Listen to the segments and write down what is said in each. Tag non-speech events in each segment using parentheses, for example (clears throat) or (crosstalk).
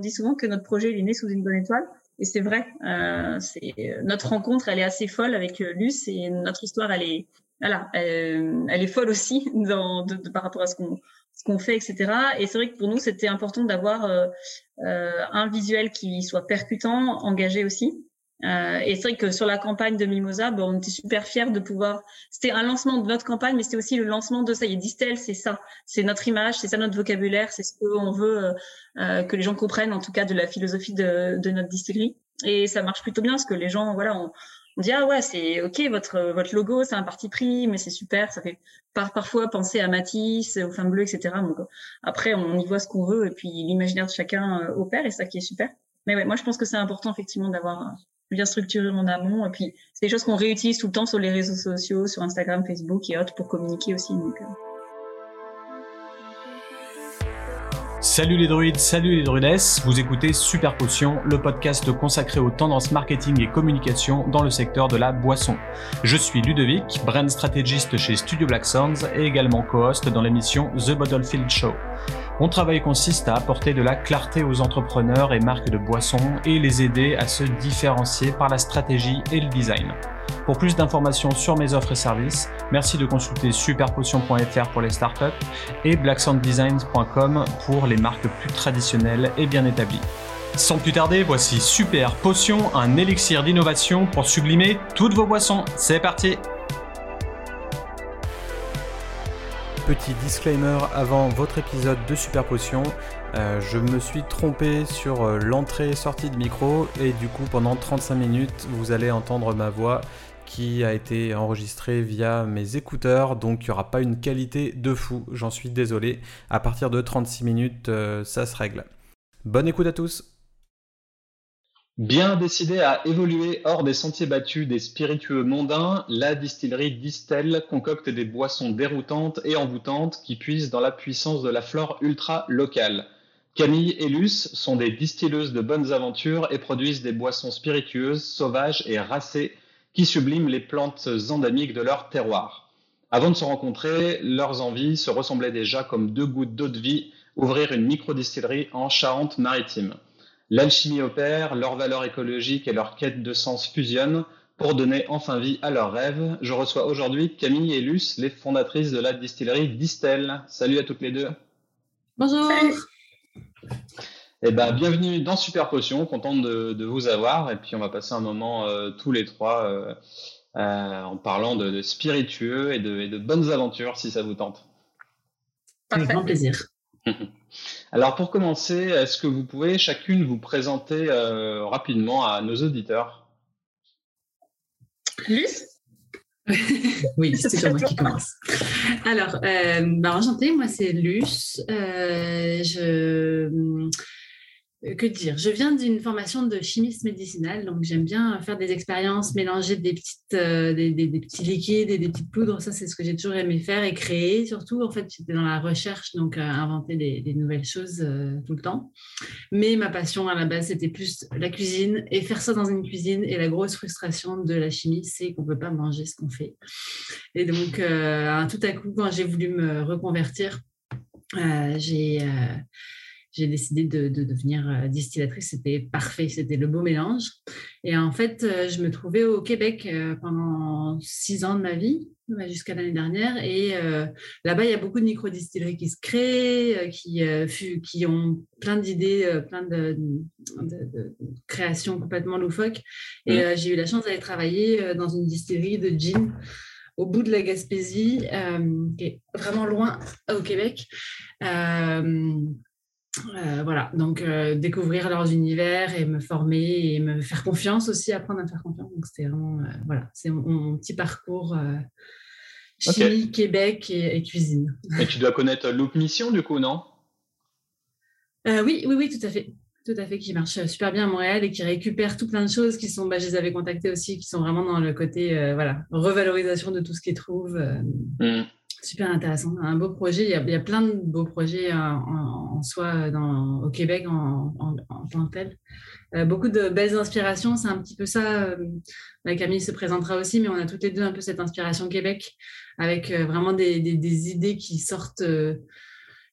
dit souvent que notre projet il est né sous une bonne étoile. Et c'est vrai, euh, c'est notre rencontre, elle est assez folle avec Luce et notre histoire, elle est, voilà, elle, elle est folle aussi (laughs) dans, de, par rapport à ce qu'on fait, etc. Et c'est vrai que pour nous, c'était important d'avoir euh, euh, un visuel qui soit percutant, engagé aussi. Euh, et c'est vrai que sur la campagne de Mimosa, bon, on était super fiers de pouvoir. C'était un lancement de notre campagne, mais c'était aussi le lancement de ça. Il y a Distel, c'est ça, c'est notre image, c'est ça notre vocabulaire, c'est ce qu'on veut euh, euh, que les gens comprennent, en tout cas de la philosophie de, de notre distillerie. Et ça marche plutôt bien parce que les gens, voilà, on, on dit ah ouais c'est ok votre votre logo c'est un parti pris mais c'est super ça fait par, parfois penser à Matisse aux femmes bleues etc donc après on y voit ce qu'on veut et puis l'imaginaire de chacun euh, opère et ça qui est super mais ouais moi je pense que c'est important effectivement d'avoir bien structuré en amont et puis c'est des choses qu'on réutilise tout le temps sur les réseaux sociaux sur Instagram Facebook et autres pour communiquer aussi euh. Salut les druides, salut les druidesses, vous écoutez Super Potion, le podcast consacré aux tendances marketing et communication dans le secteur de la boisson. Je suis Ludovic, brand strategist chez Studio Black Sounds et également co-host dans l'émission The Bottlefield Show. Mon travail consiste à apporter de la clarté aux entrepreneurs et marques de boissons et les aider à se différencier par la stratégie et le design. Pour plus d'informations sur mes offres et services, merci de consulter superpotion.fr pour les startups et blacksounddesigns.com pour les marques plus traditionnelles et bien établies. Sans plus tarder, voici Super Potion, un élixir d'innovation pour sublimer toutes vos boissons. C'est parti Petit disclaimer avant votre épisode de Super Potion, euh, je me suis trompé sur euh, l'entrée-sortie de micro et du coup pendant 35 minutes vous allez entendre ma voix qui a été enregistrée via mes écouteurs donc il n'y aura pas une qualité de fou, j'en suis désolé. À partir de 36 minutes euh, ça se règle. Bonne écoute à tous Bien décidé à évoluer hors des sentiers battus des spiritueux mondains, la distillerie Distel concocte des boissons déroutantes et envoûtantes qui puisent dans la puissance de la flore ultra locale. Camille et Luce sont des distilleuses de bonnes aventures et produisent des boissons spiritueuses, sauvages et racées qui subliment les plantes endémiques de leur terroir. Avant de se rencontrer, leurs envies se ressemblaient déjà comme deux gouttes d'eau de vie, ouvrir une micro-distillerie en Charente-Maritime. L'alchimie opère, leurs valeurs écologiques et leur quête de sens fusionnent pour donner enfin vie à leurs rêves. Je reçois aujourd'hui Camille et Luce, les fondatrices de la distillerie Distel. Salut à toutes les deux. Bonjour. Eh ben, bienvenue dans Super Potion, content de, vous avoir. Et puis, on va passer un moment euh, tous les trois euh, euh, en parlant de, spiritueux et de, bonnes aventures, si ça vous tente. Avec grand plaisir. (laughs) Alors, pour commencer, est-ce que vous pouvez chacune vous présenter rapidement à nos auditeurs? Luce? Oui, (laughs) c'est moi qui commence. Alors, euh, bah, enchantée, moi c'est Luce. je euh, que dire? Je viens d'une formation de chimiste médicinale, donc j'aime bien faire des expériences, mélanger des, petites, euh, des, petits liquides et des petites poudres. Ça, c'est ce que j'ai toujours aimé faire et créer. Surtout, en fait, j'étais dans la recherche, donc euh, inventer des, nouvelles choses tout le temps. Mais ma passion à la base, c'était plus la cuisine et faire ça dans une cuisine. Et la grosse frustration de la chimie, c'est qu'on ne peut pas manger ce qu'on fait. Et donc, tout à coup, quand j'ai voulu me reconvertir, j'ai j'ai décidé de, devenir euh, distillatrice. C'était parfait, c'était le beau mélange. Et en fait, euh, je me trouvais au Québec euh, pendant six ans de ma vie, jusqu'à l'année dernière. Et là-bas, il y a beaucoup de micro-distilleries qui se créent, qui, qui ont plein d'idées, plein de, créations complètement loufoques. Et mmh. j'ai eu la chance d'aller travailler dans une distillerie de gin au bout de la Gaspésie, qui est vraiment loin au Québec. Euh, voilà, donc euh, découvrir leurs univers et me former et me faire confiance aussi, apprendre à me faire confiance. Donc c'était vraiment, euh, voilà, c'est mon, petit parcours chimie, Québec et, cuisine. Et tu dois connaître Loop Mission du coup, non? Oui, oui, oui, tout à fait. Tout à fait, qui marche super bien à Montréal et qui récupère tout plein de choses qui sont, bah, je les avais contactées aussi, qui sont vraiment dans le côté, voilà, revalorisation de tout ce qu'ils trouvent. Mmh. Super intéressant, un beau projet. Il y a, il y a plein de beaux projets en, soi dans, au Québec en, tant que tel. Euh, beaucoup de belles inspirations, c'est un petit peu ça. Euh, bah, Camille se présentera aussi, mais on a toutes les deux un peu cette inspiration Québec avec euh, vraiment des, des, idées qui sortent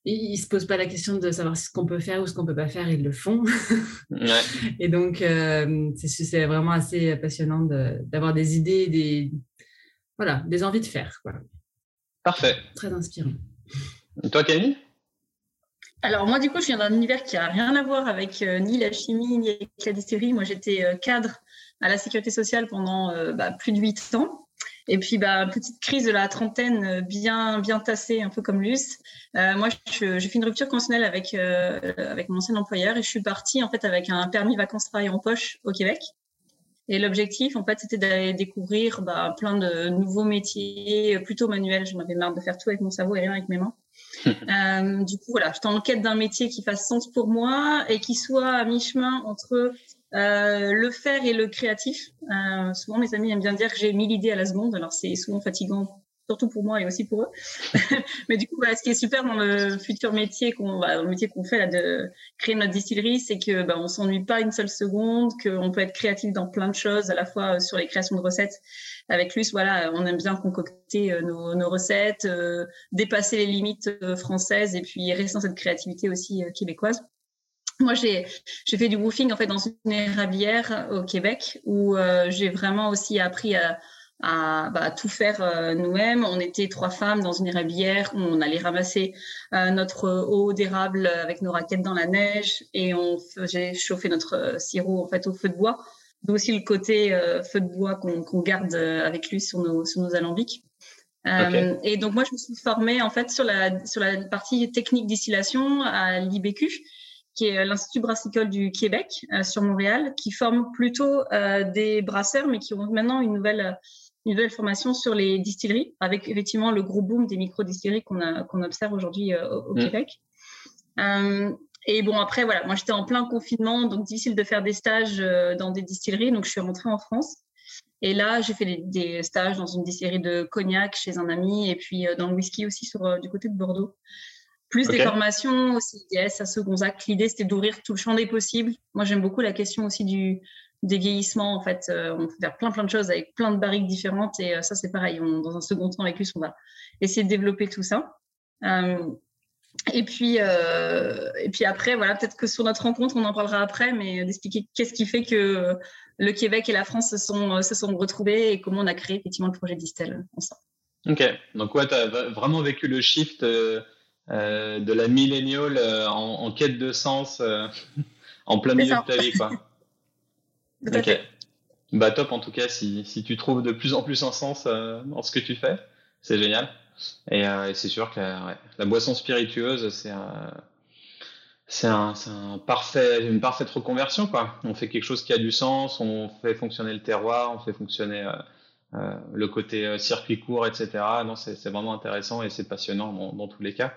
ils ne se posent pas la question de savoir ce qu'on peut faire ou ce qu'on ne peut pas faire, ils le font. (laughs) Et donc, euh, c'est vraiment assez passionnant d'avoir des idées, des, voilà, des envies de faire. Parfait. Très inspirant. Et toi, Camille? Alors moi du coup je viens d'un univers qui a rien à voir avec euh, ni la chimie ni avec la distillerie. Moi j'étais euh, cadre à la sécurité sociale pendant bah, plus de huit ans. Et puis, bah, petite crise de la trentaine euh, bien, bien tassée, un peu comme Luce. Euh, moi, j'ai fait une rupture conventionnelle avec, euh, avec mon ancien employeur et je suis partie en fait avec un permis vacances-travail en poche au Québec. Et l'objectif, en fait, c'était d'aller découvrir bah, plein de nouveaux métiers, plutôt manuels. Je m'avais marre de faire tout avec mon cerveau et rien avec mes mains. (laughs) euh, du coup, voilà, j'étais en quête d'un métier qui fasse sens pour moi et qui soit à mi-chemin entre euh, le faire et le créatif. Euh, souvent, mes amis aiment bien dire que j'ai mille idées à la seconde. Alors, c'est souvent fatigant, surtout pour moi et aussi pour eux. (laughs) Mais du coup, ce qui est super dans le futur métier qu'on, bah, le métier qu'on fait là de créer notre distillerie, c'est que bah, on s'ennuie pas une seule seconde, qu'on peut être créatif dans plein de choses, à la fois euh, sur les créations de recettes. Avec Luce, voilà, on aime bien concocter euh, nos, nos recettes, euh, dépasser les limites françaises et puis rester dans cette créativité aussi québécoise. Moi, j'ai fait du woofing en fait dans une érablière au Québec où euh, j'ai vraiment aussi appris à, à bah, tout faire euh, nous-mêmes. On était trois femmes dans une érablière où on allait ramasser euh, notre eau d'érable avec nos raquettes dans la neige et on faisait chauffer notre sirop en fait au feu de bois. D'où aussi le côté feu de bois qu'on garde avec lui sur nos, sur nos alambics. Et donc moi, je me suis formée en fait sur la sur la partie technique distillation à l'IBQ qui est l'Institut brassicole du Québec euh, sur Montréal, qui forme plutôt euh, des brasseurs, mais qui ont maintenant une nouvelle, une nouvelle formation sur les distilleries, avec effectivement le gros boom des micro-distilleries qu'on observe aujourd'hui euh, au, mm. Québec. et bon, après, voilà, moi j'étais en plein confinement, donc difficile de faire des stages dans des distilleries, donc je suis rentrée en France. Et là, j'ai fait des, des, stages dans une distillerie de cognac chez un ami, et puis dans le whisky aussi sur, du côté de Bordeaux plus des formations au CIDS, à Segonzac. L'idée, c'était d'ouvrir tout le champ des possibles. Moi, j'aime beaucoup la question aussi du des vieillissements. En fait, euh, on peut faire plein, plein de choses avec plein de barriques différentes. Et euh, ça, c'est pareil. On, dans un second temps, avec lui, on va essayer de développer tout ça. Euh, et puis, et puis après, voilà, peut-être que sur notre rencontre, on en parlera après, mais d'expliquer qu'est-ce qui fait que le Québec et la France se sont, se sont retrouvés et comment on a créé effectivement le projet d'Istel ensemble. Ok, donc ouais, tu as vraiment vécu le shift euh, de la milléniale euh, en, quête de sens (laughs) en plein milieu de ta vie. Quoi. (laughs) ok. Bah top en tout cas si, si, tu trouves de plus en plus un sens dans ce que tu fais, c'est génial. Et, c'est sûr que la, boisson spiritueuse, c'est un, c'est un, un, parfait, une parfaite reconversion. Quoi. On fait quelque chose qui a du sens, on fait fonctionner le terroir, on fait fonctionner euh, le côté euh, circuit court, etc. Non, c'est vraiment intéressant et c'est passionnant dans, dans, tous les cas.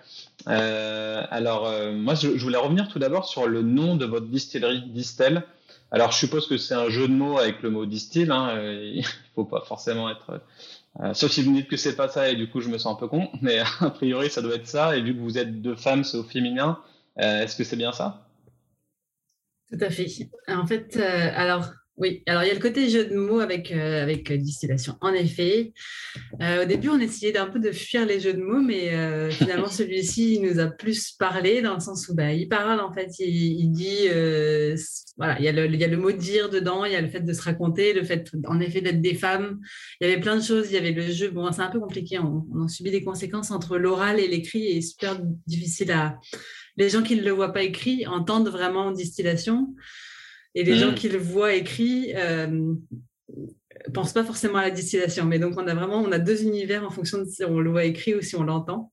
Euh, alors, moi, je, je, voulais revenir tout d'abord sur le nom de votre distillerie Distel. Alors, je suppose que c'est un jeu de mots avec le mot distill. Hein, il (laughs) faut pas forcément être. Euh, sauf si vous me dites que c'est pas ça et du coup je me sens un peu con, (laughs) mais a priori ça doit être ça. Et vu que vous êtes deux femmes, c'est au féminin. Est-ce que c'est bien ça? Tout à fait. En fait, alors oui, alors il y a le côté jeu de mots avec, euh, avec distillation. En effet, euh, au début, on essayait d'un peu de fuir les jeux de mots, mais euh, finalement, (laughs) celui-ci nous a plus parlé dans le sens où bah, il parle, en fait, il, dit, voilà, il y, a le, il y, a le, mot dire dedans, il y a le fait de se raconter, le fait, en effet, d'être des femmes. Il y avait plein de choses, il y avait le jeu. Bon, c'est un peu compliqué, on, on a subi des conséquences entre l'oral et l'écrit et super difficile à. Les gens qui ne le voient pas écrit entendent vraiment en distillation. Et les gens mm. qui le voient écrit euh, pensent pas forcément à la distillation. Mais donc, on a vraiment on a deux univers en fonction de si on le voit écrit ou si on l'entend.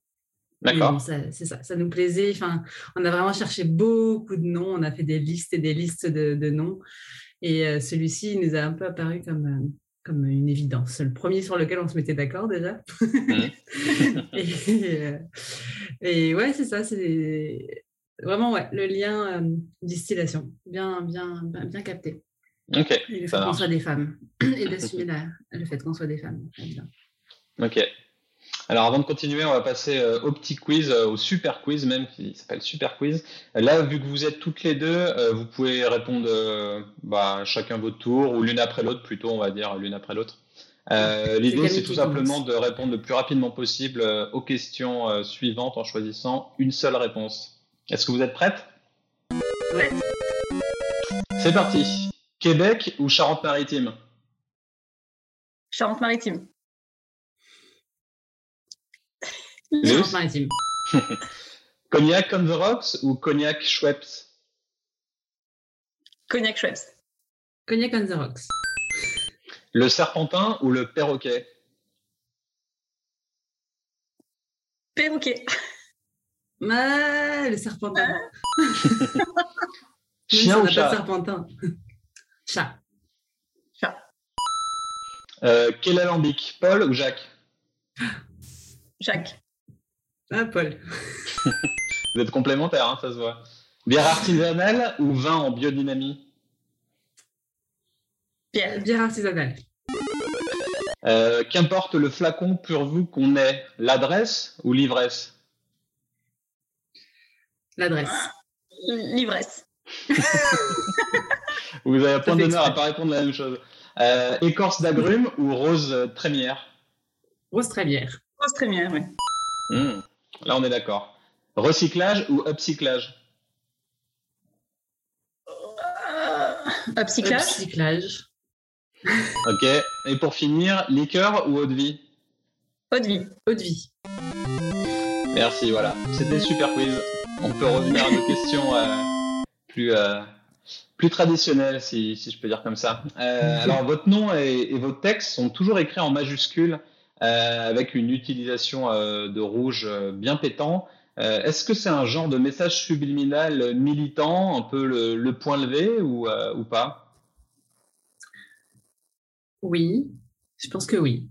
D'accord. C'est ça, ça nous plaisait. Enfin, on a vraiment cherché beaucoup de noms. On a fait des listes et des listes de, de noms. Et euh, celui-ci nous a un peu apparu comme, euh, comme une évidence. Le premier sur lequel on se mettait d'accord déjà. Mm. (laughs) et, euh, et, ouais, c'est ça. C'est Vraiment, ouais, le lien euh, distillation, bien, bien, bien, capté. Ok. Et (coughs) (laughs) le fait qu'on soit des femmes et d'assumer le fait qu'on soit des femmes. Ok. Alors avant de continuer, on va passer euh, au petit quiz, euh, au super quiz même, qui s'appelle super quiz. Là, vu que vous êtes toutes les deux, vous pouvez répondre bah, chacun votre tour ou l'une après l'autre plutôt, on va dire l'une après l'autre. L'idée, c'est tout simplement de répondre le plus rapidement possible aux questions suivantes en choisissant une seule réponse. Est-ce que vous êtes prête Ouais. C'est parti. Québec ou Charente-Maritime? Charente-Maritime. Charente-Maritime. (laughs) cognac on the rocks ou cognac Schweppes? Cognac Schweppes. Cognac on the rocks. Le serpentin ou le perroquet? Perroquet. (laughs) Ah, le serpentin. (laughs) Chien ou chat serpentin. (laughs) Chat. Chat. Euh, quel alambic Paul ou Jacques? Jacques. Ah, Paul. (laughs) Vous êtes complémentaires, hein, ça se voit. Bière artisanale ou vin en biodynamie? Bière artisanale. Euh, Qu'importe le flacon pour vous qu'on ait, l'adresse ou l'ivresse? L'adresse. L'ivresse. Vous avez un point d'honneur à exprès. pas répondre la même chose. Euh, écorce d'agrumes ou rose trémière? Rose trémière. Rose trémière, oui. Hmm, Là, on est d'accord. Recyclage ou upcyclage? Euh, upcyclage. Recyclage. Ok. Et pour finir, liqueur ou eau de vie? Eau de vie. Eau de vie. Merci, voilà. C'était super quiz. On peut revenir à nos questions euh, plus, euh, plus traditionnelles, si, si je peux dire comme ça. Euh, alors, votre nom et, et votre texte sont toujours écrits en majuscules euh, avec une utilisation de rouge bien pétant. Est-ce que c'est un genre de message subliminal militant, un peu le, point levé ou, ou pas? Oui, je pense que oui.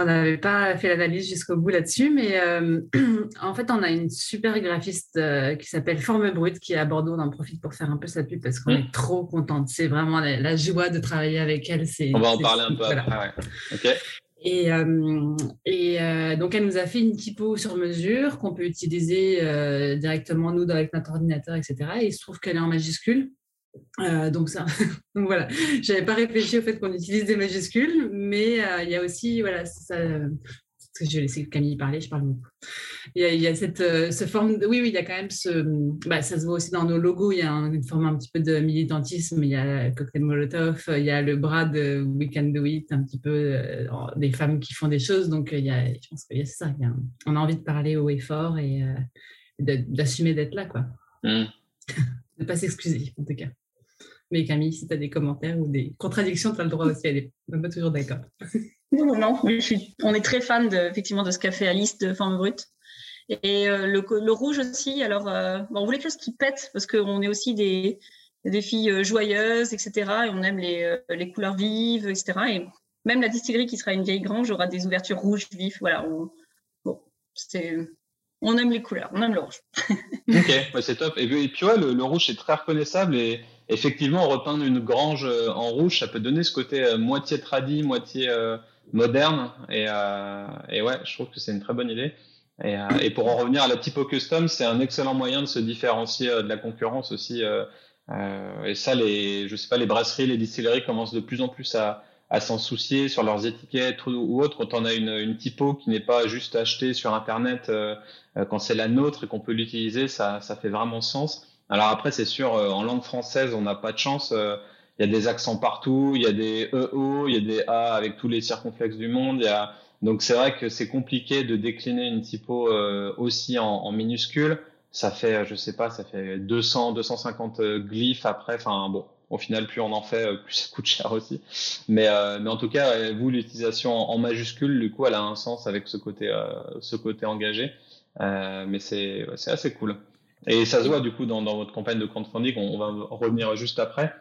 On n'avait pas fait l'analyse jusqu'au bout là-dessus, mais euh, (clears throat) en fait, on a une super graphiste euh, qui s'appelle Forme Brute qui est à Bordeaux. On en profite pour faire un peu sa pub parce qu'on Mm. est trop contente. C'est vraiment la, la joie de travailler avec elle. On va en parler un peu voilà. après. ouais. Et, euh, et euh, donc, elle nous a fait une typo sur mesure qu'on peut utiliser euh, directement, nous, avec notre ordinateur, etc. Et il se trouve qu'elle est en majuscule. Euh, donc, ça, (laughs) donc voilà, j'avais pas réfléchi au fait qu'on utilise des majuscules, mais euh, il y a aussi, voilà, ça, parce que je vais laisser Camille parler, je parle beaucoup. Il y a, il y a cette euh, ce forme, de- oui, oui, il y a quand même ce, bah, ça se voit aussi dans nos logos, il y a un- une forme un petit peu de militantisme, il y a Cocktail Molotov, il y a le bras de We Can Do It, un petit peu des femmes qui font des choses, donc il y a, je pense qu'il y a ça, il y a un- on a envie de parler haut et fort et d'assumer d'être là, quoi. Hmm. (laughs) De pas s'excuser, en tout cas. Mais Camille, si tu as des commentaires ou des contradictions, tu as le droit aussi à aller. On n'est pas toujours d'accord. (laughs) Non, non, non, je suis, on est très fan de, effectivement de ce qu'a fait Alice de Forme Brute. Et euh, le, le rouge aussi, alors euh, bon, on voulait quelque chose qui pète parce qu'on est aussi des, des filles euh, joyeuses, etc. Et on aime les, les couleurs vives, etc. Et même la distillerie qui sera une vieille grange aura des ouvertures rouges vives. Voilà, on, bon, c'est, on aime les couleurs, on aime le rouge. (laughs) Ok, ouais, c'est top. Et, puis- et puis ouais, le, le rouge c'est très reconnaissable et effectivement repeindre une grange euh, en rouge, ça peut donner ce côté euh, moitié tradi, moitié euh, moderne. Et, et ouais, je trouve que c'est une très bonne idée. Et, pour en revenir à la typo custom, c'est un excellent moyen de se différencier de la concurrence aussi. et ça, les, je sais pas, les brasseries, les distilleries commencent de plus en plus à, s'en soucier sur leurs étiquettes ou, ou autres. Quand on a une, une typo qui n'est pas juste achetée sur Internet, quand c'est la nôtre et qu'on peut l'utiliser, ça fait vraiment sens. Alors après, c'est sûr, euh, en langue française, on n'a pas de chance. euh, Il y a des accents partout, il y a des EO, il y a des A avec tous les circonflexes du monde. Il y a... Donc c'est vrai que c'est compliqué de décliner une typo euh, aussi en, en minuscule. Ça fait, je sais pas, ça fait 200, 250 euh, glyphes après. Enfin bon, au final, plus on en fait, plus (laughs) ça coûte cher aussi. Mais, euh, mais en tout cas, vous, l'utilisation en, majuscule, du coup, elle a un sens avec ce côté, euh, ce côté engagé. Euh, mais c'est assez cool. Et ça se voit du coup dans, dans votre campagne de crowdfunding, on, on va revenir juste après.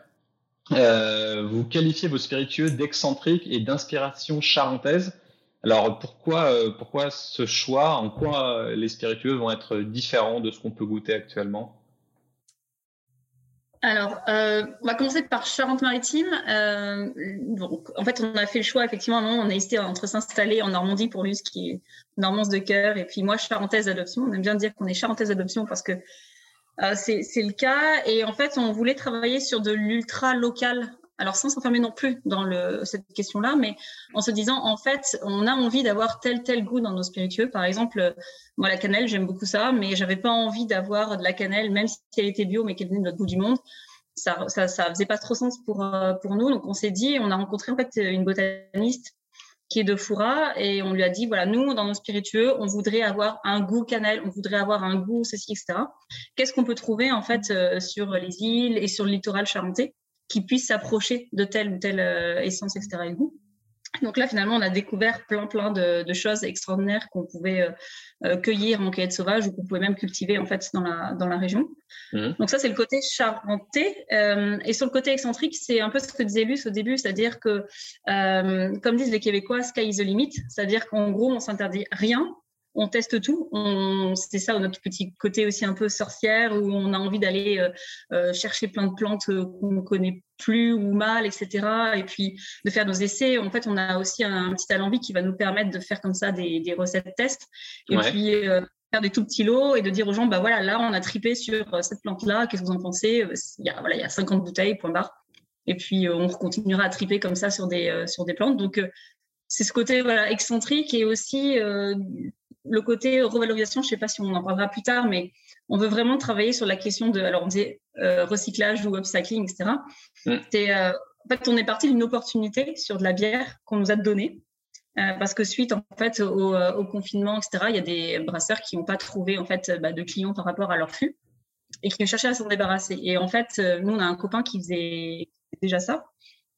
Euh, vous qualifiez vos spiritueux d'excentriques et d'inspiration charentaise. Alors pourquoi, euh, pourquoi ce choix? En quoi euh, les spiritueux vont être différents de ce qu'on peut goûter actuellement? Alors, euh, on va commencer par Charente-Maritime. Euh, en fait, on a fait le choix, effectivement, à on a hésité entre s'installer en Normandie pour ce qui est Normance de cœur, et puis moi, Charentaise d'adoption. On aime bien dire qu'on est Charentaise d'adoption parce que euh, c'est c'est le cas. Et en fait, on voulait travailler sur de l'ultra local alors sans s'enfermer non plus dans cette question-là, mais en se disant, en fait, on a envie d'avoir tel, tel goût dans nos spiritueux. Par exemple, moi, la cannelle, j'aime beaucoup ça, mais j'avais pas envie d'avoir de la cannelle, même si elle était bio, mais qu'elle venait de notre bout du monde. Ça, ça, ça faisait pas trop sens pour, euh, pour nous. Donc, on s'est dit, on a rencontré, en fait, une botaniste qui est de Foura et on lui a dit voilà nous dans nos spiritueux on voudrait avoir un goût cannelle on voudrait avoir un goût ceci etc qu'est-ce qu'on peut trouver en fait euh, sur les îles et sur le littoral charentais? Qui puisse s'approcher de telle ou telle euh, essence, etc. Et goût. Donc là, finalement, on a découvert plein, plein de, de choses extraordinaires qu'on pouvait euh, euh, cueillir en cueillette sauvage ou qu'on pouvait même cultiver en fait dans la, dans la région. Mmh. Donc ça, c'est le côté charentais. Euh, et sur le côté excentrique, c'est un peu ce que disait Luce au début, c'est-à-dire que, euh, comme disent les Québécois, sky is the limit, c'est-à-dire qu'en gros, on s'interdit rien, on teste tout. C'est ça notre petit côté aussi un peu sorcière où on a envie d'aller euh, euh, chercher plein de plantes euh, qu'on connaît plus ou mal, etc. Et puis de faire nos essais. En fait, on a aussi un, petit alambic qui va nous permettre de faire comme ça des, recettes tests. Et puis faire des tout petits lots et de dire aux gens, bah voilà, là, on a tripé sur cette plante-là. Qu'est-ce que vous en pensez? Il y, a, voilà, il y a 50 bouteilles, point barre. Et puis, on continuera à triper comme ça sur des, sur des plantes. Donc, c'est ce côté voilà, excentrique et aussi le côté revalorisation, je ne sais pas si on en parlera plus tard, mais on veut vraiment travailler sur la question de, alors on disait euh, recyclage ou upcycling, etc. Mm. Euh, en fait, on est parti d'une opportunité sur de la bière qu'on nous a donnée. Euh, parce que suite en fait au, confinement, etc., il y a des brasseurs qui n'ont pas trouvé en fait bah, de clients par rapport à leur flux et qui cherchaient à s'en débarrasser. Et en fait, nous on a un copain qui faisait déjà ça.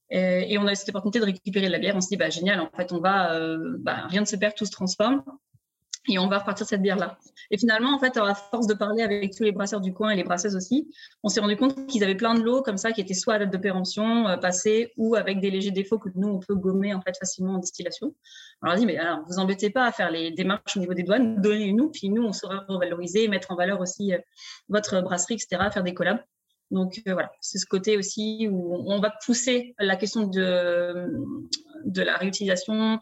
Et, on a eu cette opportunité de récupérer de la bière. On s'est dit, bah, génial, en fait, on va, bah, rien ne se perd, tout se transforme et on va repartir cette bière-là. Et finalement, en fait, à force de parler avec tous les brasseurs du coin et les brasseuses aussi, on s'est rendu compte qu'ils avaient plein de lots comme ça qui étaient soit à date de péremption euh, passée ou avec des légers défauts que nous, on peut gommer en fait facilement en distillation. On a dit, mais alors, vous embêtez pas à faire les démarches au niveau des douanes, donnez-nous, puis nous, on saura revaloriser, mettre en valeur aussi euh, votre brasserie, etc., faire des collabs. Donc euh, voilà, c'est ce côté aussi où on va pousser la question de, de la réutilisation,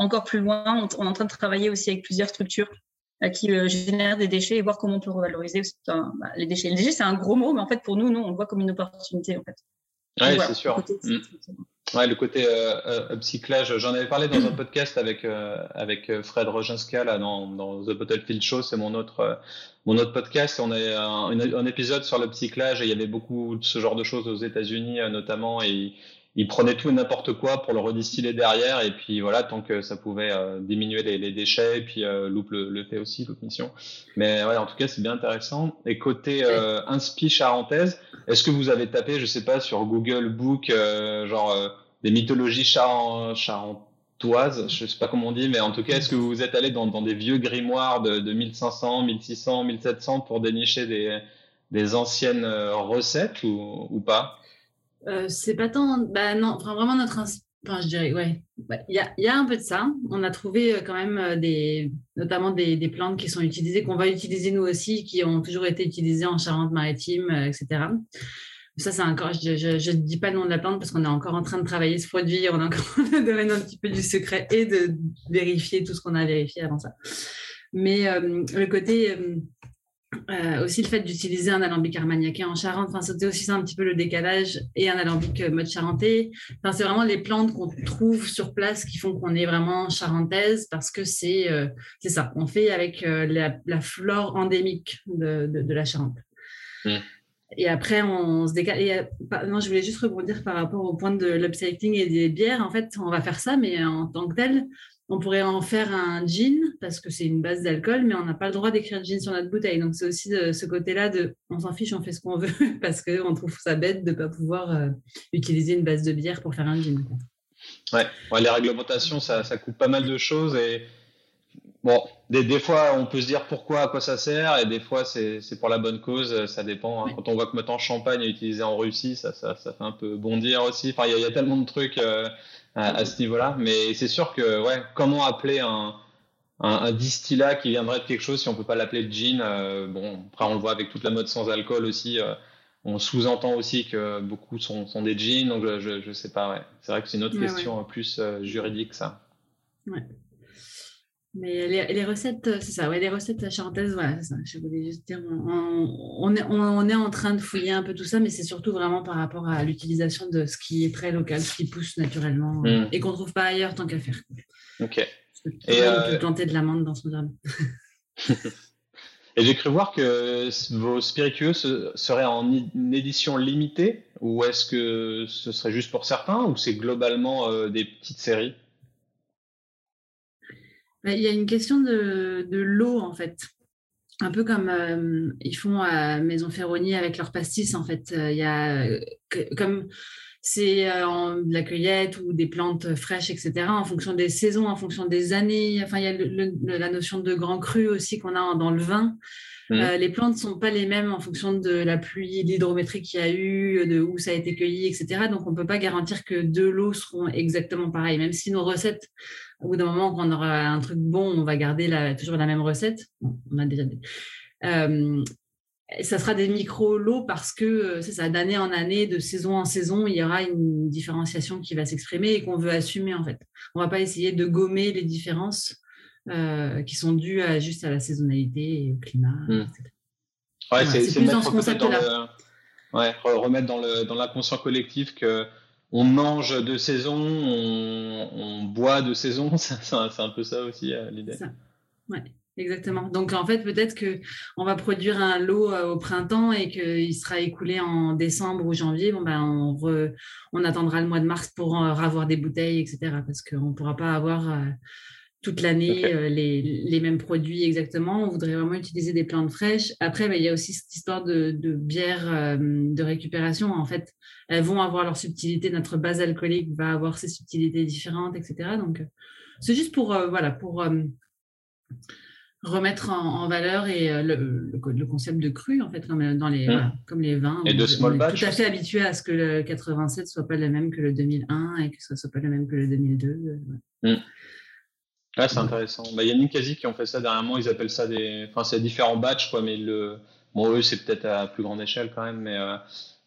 encore plus loin. On, est en train de travailler aussi avec plusieurs structures euh, qui euh, génèrent des déchets et voir comment on peut revaloriser bah, les déchets. Les déchets, c'est un gros mot, mais en fait, pour nous, nous, on le voit comme une opportunité. En fait. Oui, c'est sûr. Mm. Ouais, le côté euh, upcyclage, j'en avais parlé dans un podcast avec avec Fred Roginska là dans, dans The Bottlefield Show, c'est mon autre mon autre podcast. On a un, un, épisode sur l'upcyclage et il y avait beaucoup de ce genre de choses aux États-Unis notamment et ils prenaient tout et n'importe quoi pour le redistiller derrière et puis voilà tant que ça pouvait euh, diminuer les, les, déchets et puis euh, Loop le, le, fait aussi Loop Mission mais ouais en tout cas c'est bien intéressant. Et côté euh, inspi charentaise est-ce que vous avez tapé je sais pas sur Google Book euh, genre euh, des mythologies char charentoises je sais pas comment on dit mais en tout cas est-ce que vous êtes allé dans, dans des vieux grimoires de, de 1500 1600 1700 pour dénicher des des anciennes recettes ou, ou pas? Euh, c'est pas tant. Bah non, vraiment notre. Enfin, je dirais, ouais. Il y, a, y, a, un peu de ça. On a trouvé euh, quand même euh, des, notamment des, des plantes qui sont utilisées, qu'on va utiliser nous aussi, qui ont toujours été utilisées en Charente-Maritime, etc. Ça, c'est encore, je ne dis pas le nom de la plante parce qu'on est encore en train de travailler ce produit, on est encore dans le domaine un petit peu du secret et de vérifier tout ce qu'on a vérifié avant ça. Mais le côté aussi le fait d'utiliser un alambic armagnaquin en Charente, enfin, c'était aussi ça un petit peu le décalage et un alambic euh, mode charentais. Enfin, c'est vraiment les plantes qu'on trouve sur place qui font qu'on est vraiment charentaise parce que c'est euh, c'est ça, on fait avec la, la, flore endémique de, de, de la Charente. Mmh. Et après, on se décale. Et, non, je voulais juste rebondir par rapport au point de l'upcycling et des bières. En fait, on va faire ça, mais en tant que tel, on pourrait en faire un gin parce que c'est une base d'alcool, mais on n'a pas le droit d'écrire gin sur notre bouteille. Donc c'est aussi de ce côté-là de on s'en fiche, on fait ce qu'on veut (laughs) parce qu'on trouve ça bête de ne pas pouvoir euh, utiliser une base de bière pour faire un gin. Ouais. les réglementations, ça, coupe pas mal de choses et bon, des, fois on peut se dire pourquoi, à quoi ça sert et des fois c'est pour la bonne cause, ça dépend. Hein. Quand on voit que maintenant champagne est utilisé en Russie, ça, ça, fait un peu bondir aussi. Enfin, il y, a tellement de trucs. Euh, à, ce niveau-là. Mais c'est sûr que, ouais, comment appeler un, un, distillat qui viendrait de quelque chose si on peut pas l'appeler gin euh, Bon, après on le voit avec toute la mode sans alcool aussi. Euh, on sous-entend aussi que beaucoup sont, sont des jeans, donc je, je sais pas. Ouais. C'est vrai que c'est une autre question plus euh, juridique, ça. Ouais. Mais les, recettes, euh, c'est ça, ouais, les recettes charentaises, voilà, ça. Je voulais juste dire, on, est, on, est, en train de fouiller un peu tout ça, mais c'est surtout vraiment par rapport à l'utilisation de ce qui est très local, ce qui pousse naturellement hmm. et qu'on ne trouve pas ailleurs tant qu'à faire. Ok. Et euh... planter de l'amande dans son (laughs) jardin. et j'ai cru voir que vos spiritueux seraient en édition limitée, ou est-ce que ce serait juste pour certains, ou c'est globalement euh, des petites séries? Il y a une question de, de l'eau, en fait. Un peu comme euh, ils font à Maison Ferroni avec leurs pastis, en fait. Euh, il y a, comme c'est euh, de la cueillette ou des plantes fraîches, etc., en fonction des saisons, en fonction des années. Enfin, il y a la notion de grand cru aussi qu'on a dans le vin. Mmh. les plantes ne sont pas les mêmes en fonction de la pluie, de l'hydrométrie qu'il y a eu, de où ça a été cueilli, etc. Donc, on ne peut pas garantir que de l'eau seront exactement pareilles, même si nos recettes au bout d'un moment, quand on aura un truc bon, on va garder la, toujours la même recette. on a déjà. Euh, ça sera des micro-lots parce que euh, c'est ça, d'année en année, de saison en saison, il y aura une différenciation qui va s'exprimer et qu'on veut assumer en fait. On va pas essayer de gommer les différences euh, qui sont dues à, juste à la saisonnalité et au climat. Hmm. Ouais, c'est plus dans ce concept-là. Ouais, remettre dans l'inconscient dans collectif que on mange de saison, on, boit de saison, (laughs) c'est un, peu ça aussi euh, l'idée. Oui, exactement. Donc en fait, peut-être que on va produire un lot euh, au printemps et qu'il sera écoulé en décembre ou janvier. Ben on, on attendra le mois de mars pour avoir des bouteilles, etc. Parce qu'on ne pourra pas avoir euh, toute l'année les, les, mêmes produits exactement. On voudrait vraiment utiliser des plantes fraîches. Après, ben, il y a aussi cette histoire de, de bière de récupération. En fait, elles vont avoir leur subtilité. Notre base alcoolique va avoir ses subtilités différentes, etc. Donc, euh, c'est juste pour, euh, voilà, pour euh, remettre en, valeur et le, le, concept de cru, en fait, comme, dans les, mmh. comme les vins. Et de small batch. Tout à fait habitué à ce que le 87 soit pas le même que le 2001 et que ce soit pas le même que le 2002. Mmh. C'est intéressant. Bah, il y a Ninkasi qui ont fait ça dernièrement. Ils appellent ça des. Enfin, c'est différents batchs, quoi, mais le. Bon, eux, c'est peut-être à plus grande échelle quand même, mais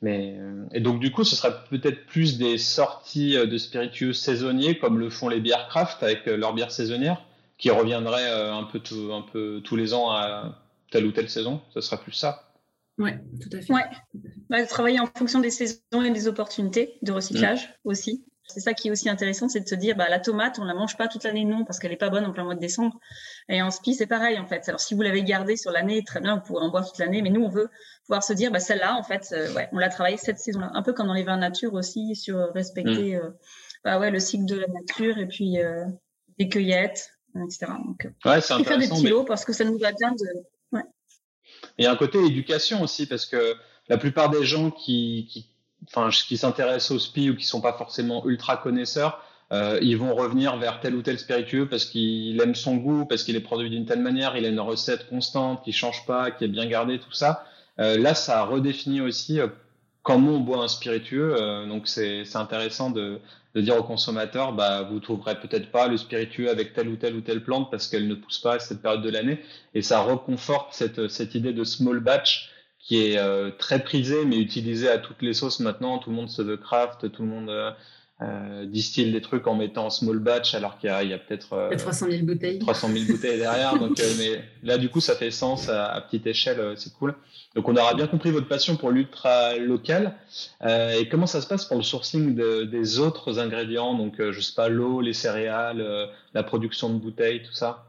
mais, euh, et donc, du coup, ce sera peut-être plus des sorties euh, de spiritueux saisonniers, comme le font les bières craft avec euh, leurs bières saisonnières, qui reviendraient un peu, un peu tous les ans à telle ou telle saison. Ce sera plus ça. Oui, tout à fait. Ouais. travailler en fonction des saisons et des opportunités de recyclage mmh. aussi. C'est ça qui est aussi intéressant, c'est de se dire, bah, la tomate, on la mange pas toute l'année, non, parce qu'elle est pas bonne en plein mois de décembre. Et en spi, c'est pareil, en fait. Alors, si vous l'avez gardée sur l'année, très bien, vous pourrez en boire toute l'année, mais nous, on veut pouvoir se dire, bah, celle-là, en fait, euh, ouais, on l'a travaillée cette saison-là. Un peu comme dans les vins nature aussi, sur respecter, mm. euh, bah, ouais, le cycle de la nature et puis, euh, des cueillettes, etc. Donc, ouais, c'est faire des petits lots parce que ça nous va bien de, ouais. Il y a un côté éducation aussi, parce que la plupart des gens qui, qui enfin, qui s'intéressent au SPI ou qui sont pas forcément ultra connaisseurs, euh, ils vont revenir vers tel ou tel spiritueux parce qu'il aime son goût, parce qu'il est produit d'une telle manière, il a une recette constante, qui change pas, qui est bien gardée, tout ça. Euh, là, ça redéfinit aussi euh, comment on boit un spiritueux. Donc, c'est intéressant de, dire aux consommateurs, bah, vous trouverez peut-être pas le spiritueux avec telle ou telle ou telle plante parce qu'elle ne pousse pas à cette période de l'année. Et ça reconforte cette idée de small batch qui est euh, très prisé mais utilisé à toutes les sauces maintenant. Tout le monde se veut craft, tout le monde euh, euh distille des trucs en mettant small batch alors qu'il y a, peut-être 300 000 bouteilles. 300 000 bouteilles derrière. donc, mais là, du coup, ça fait sens à, petite échelle. c'est cool. Donc, on aura bien compris votre passion pour l'ultra local. et comment ça se passe pour le sourcing de, des autres ingrédients? Donc, je sais pas, l'eau, les céréales, la production de bouteilles, tout ça.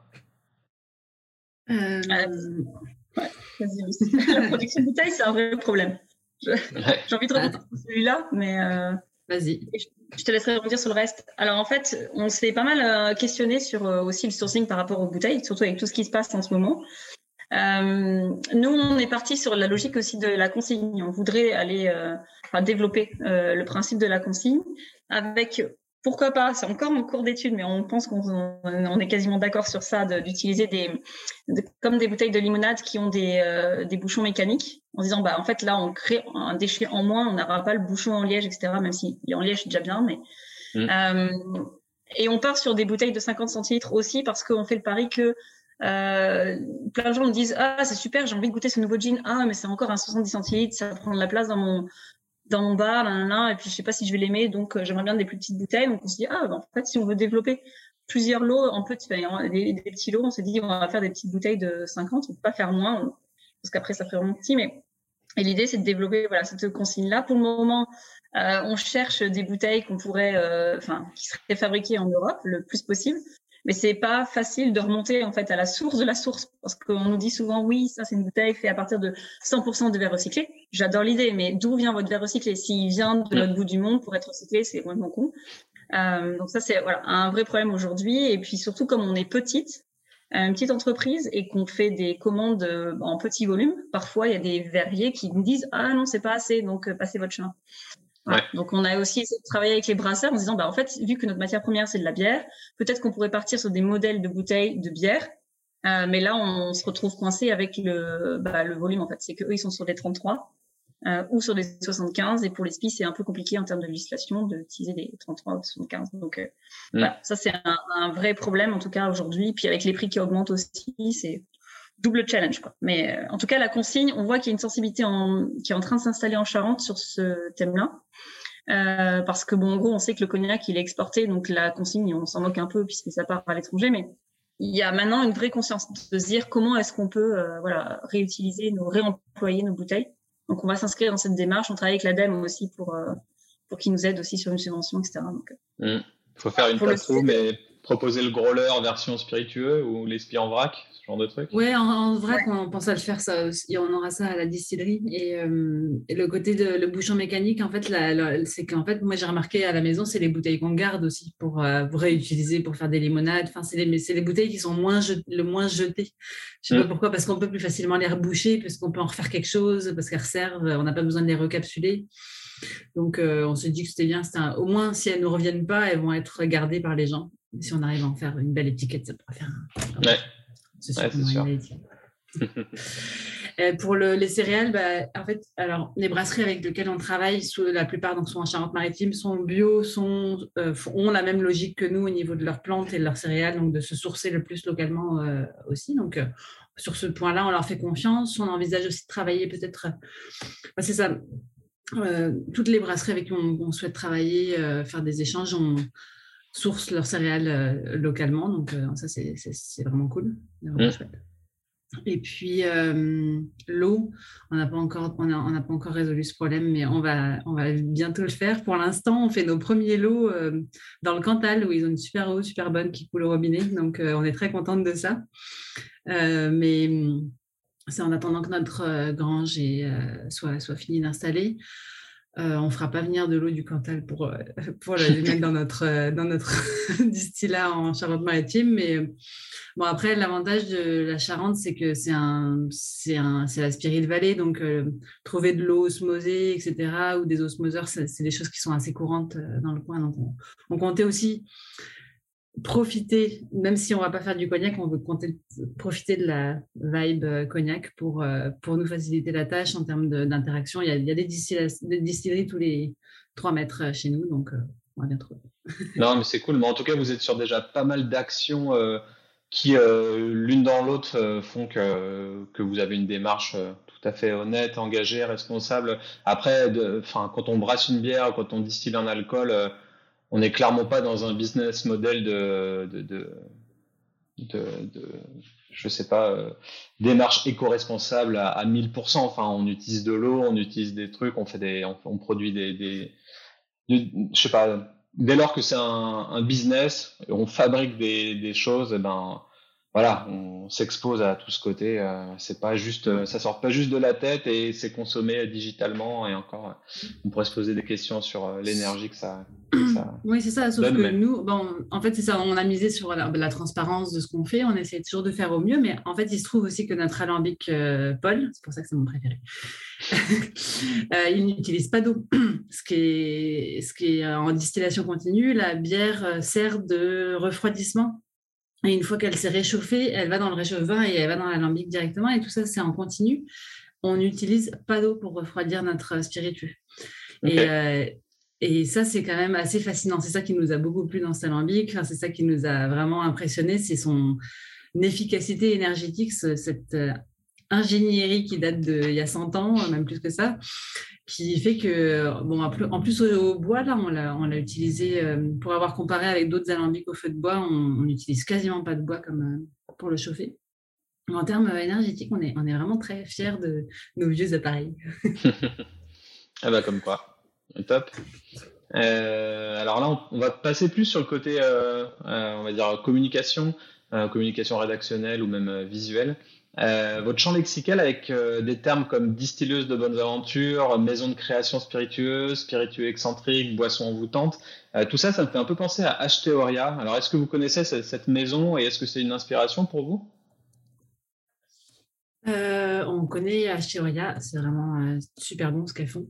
Euh, (laughs) la production de bouteilles, c'est un vrai problème. J'ai envie de reprendre celui-là, mais. Euh, Vas-y. Je te laisserai revenir sur le reste. Alors en fait, on s'est pas mal euh, questionné sur euh, aussi le sourcing par rapport aux bouteilles, surtout avec tout ce qui se passe en ce moment. nous, on est parti sur la logique aussi de la consigne. On voudrait aller enfin, développer le principe de la consigne avec pourquoi pas C'est encore en cours d'étude, mais on pense qu'on est quasiment d'accord sur ça, d'utiliser des comme des bouteilles de limonade qui ont des, euh, des bouchons mécaniques, en disant bah en fait là on crée un déchet en moins, on n'aura pas le bouchon en liège, etc. Même si en liège c'est déjà bien, mais mmh. euh, et on part sur des bouteilles de 50 centilitres aussi parce qu'on fait le pari que euh, plein de gens me disent ah c'est super j'ai envie de goûter ce nouveau gin ah mais c'est encore un 70 centilitres ça prend de la place dans mon dans mon bar, et puis je sais pas si je vais l'aimer, donc euh, j'aimerais bien des plus petites bouteilles. Donc on se dit, ah, bah, en fait, si on veut développer plusieurs lots en des, des, petits lots. On s'est dit, on va faire des petites bouteilles de 50, on peut pas faire moins, parce qu'après, ça ferait vraiment petit. Mais et l'idée, c'est de développer voilà cette consigne-là. Pour le moment, euh, on cherche des bouteilles qu'on pourrait, euh, enfin, qui seraient fabriquées en Europe le plus possible. Mais c'est pas facile de remonter en fait à la source de la source parce qu'on nous dit souvent oui ça c'est une bouteille faite à partir de 100% de verre recyclé. J'adore l'idée mais d'où vient votre verre recyclé? S'il vient de l'autre bout du monde pour être recyclé c'est vraiment con. Euh, donc ça c'est voilà un vrai problème aujourd'hui et puis surtout comme on est petite une petite entreprise et qu'on fait des commandes euh, en petit volume, parfois il y a des verriers qui nous disent ah non c'est pas assez donc euh, passez votre chemin. Donc on a aussi essayé de travailler avec les brasseurs en disant bah en fait vu que notre matière première c'est de la bière, peut-être qu'on pourrait partir sur des modèles de bouteilles de bière, euh, mais là on, se retrouve coincé avec le bah, le volume en fait, c'est que eux ils sont sur des 33 euh, ou sur des 75. Et pour les SPI, c'est un peu compliqué en termes de législation d'utiliser des 33 ou 75. Donc, euh, mm. voilà, ça, c'est un, un, vrai problème, en tout cas, aujourd'hui. Puis avec les prix qui augmentent aussi, c'est double challenge. Quoi. Mais euh, en tout cas, la consigne, on voit qu'il y a une sensibilité en, qui est en train de s'installer en Charente sur ce thème-là. Euh, parce que bon, en gros, on sait que le cognac il est exporté, donc la consigne, on s'en moque un peu puisque ça part à l'étranger, mais il y a maintenant une vraie conscience de se dire comment est-ce qu'on peut, euh, voilà, réutiliser, nos réemployer nos bouteilles donc, on va s'inscrire dans cette démarche. On travaille avec l'ADEME aussi pour, euh, pour qu'ils nous aident aussi sur une subvention, etc. Donc, il mmh. faut faire une plateau, mais proposer le growler version spiritueux ou les en vrac, ce genre de truc Oui, en, vrac, on pense à le faire, ça aussi. on aura ça à la distillerie. Et, euh, le côté de le bouchon mécanique, en fait, c'est qu'en fait, moi j'ai remarqué à la maison, c'est les bouteilles qu'on garde aussi pour, euh, réutiliser, pour faire des limonades. Enfin, c'est les, les, bouteilles qui sont moins le moins jetées. Je sais pas mm. pourquoi, parce qu'on peut plus facilement les reboucher, parce qu'on peut en refaire quelque chose, parce qu'elles servent, on n'a pas besoin de les recapsuler. Donc, euh, on s'est dit que c'était bien. au moins, si elles ne reviennent pas, elles vont être gardées par les gens si on arrive à en faire une belle étiquette, ça pourrait faire un. Ouais. C'est sûr. (laughs) Euh, pour le, les céréales, bah, en fait, alors les brasseries avec lesquelles on travaille, la plupart donc, sont en Charente-Maritime, sont bio, sont, euh, ont la même logique que nous au niveau de leurs plantes et de leurs céréales, donc de se sourcer le plus localement euh, aussi. Donc sur ce point-là, on leur fait confiance. On envisage aussi de travailler peut-être. Bah, c'est ça. toutes les brasseries avec qui on, souhaite travailler, faire des échanges, on, sourcent leurs céréales euh, localement. Donc, euh, ça, c'est vraiment cool. Mmh. Et puis, euh, l'eau, on n'a pas, encore, on a, pas encore résolu ce problème, mais on va, on va bientôt le faire. Pour l'instant, on fait nos premiers lots dans le Cantal, où ils ont une super eau, super bonne, qui coule au robinet. Donc, on est très contente de ça. mais c'est en attendant que notre grange soit, soit finie d'installer. Euh, on ne fera pas venir de l'eau du Cantal pour, euh, (laughs) pour la mettre dans notre, euh, dans (laughs) distillat en Charente-Maritime. Mais bon, après, l'avantage de la Charente, c'est que c'est un, c'est un, c'est la Spirit Valley. Donc, trouver de l'eau osmosée, etc., ou des osmoseurs, c'est, des choses qui sont assez courantes dans le coin. Donc, on, on comptait aussi profiter, même si on va pas faire du cognac, on veut profiter de la vibe euh, cognac pour, euh, pour nous faciliter la tâche en termes d'interaction. Il, y a, des, distilleries, tous les trois mètres euh, chez nous, donc on va bien trouver. (laughs) non, mais c'est cool. Mais en tout cas, vous êtes sur déjà pas mal d'actions qui, l'une dans l'autre, font que, que vous avez une démarche tout à fait honnête, engagée, responsable. Après, quand on brasse une bière, quand on distille un alcool, on n'est clairement pas dans un business model de, de, de, je sais pas, euh, démarche éco-responsable à, à 1000%. Enfin, on utilise de l'eau, on utilise des trucs, on fait des, on, produit des, des, je sais pas. Dès lors que c'est un, business, on fabrique des, des choses, eh ben, voilà, on s'expose à tout ce côté. Euh, c'est pas juste, euh, ça sort pas juste de la tête et c'est consommé digitalement. Et encore, euh, on pourrait se poser des questions sur l'énergie que ça. (clears throat) oui, c'est ça. Sauf que nous, bon, en fait, c'est ça. On a misé sur la, transparence de ce qu'on fait. On essaie toujours de faire au mieux, mais en fait, il se trouve aussi que notre alambic Paul, c'est pour ça que c'est mon préféré, (laughs) il n'utilise pas d'eau. (clears throat) ce qui est, ce qui est en distillation continue, la bière sert de refroidissement et une fois qu'elle s'est réchauffée, elle va dans le réchauffe-vin et elle va dans l'alambic directement. Et tout ça, c'est en continu. On n'utilise pas d'eau pour refroidir notre spiritueux. Et, euh, et, ça, c'est quand même assez fascinant. C'est ça qui nous a beaucoup plu dans cet alambic. c'est ça qui nous a vraiment impressionné. C'est son efficacité énergétique, cette euh, ingénierie qui date d'il y a 100 ans, même plus que ça, qui fait que, bon, en plus au, bois, là, on l'a utilisé pour avoir comparé avec d'autres alambics au feu de bois, on n'utilise quasiment pas de bois comme pour le chauffer. En termes énergétiques, on est, on est vraiment très fiers de nos vieux appareils. (laughs) ah bah comme quoi, top. Euh, alors là, on, va passer plus sur le côté, euh, euh, on va dire, communication, communication rédactionnelle ou même visuelle. Votre champ lexical avec des termes comme distilleuse de bonnes aventures, maison de création spiritueuse, spiritueux excentrique, boisson envoûtante, tout ça, ça me fait un peu penser à H. Alors, est-ce que vous connaissez cette, maison et est-ce que c'est une inspiration pour vous? On connaît H. C'est vraiment super bon ce qu'elles font.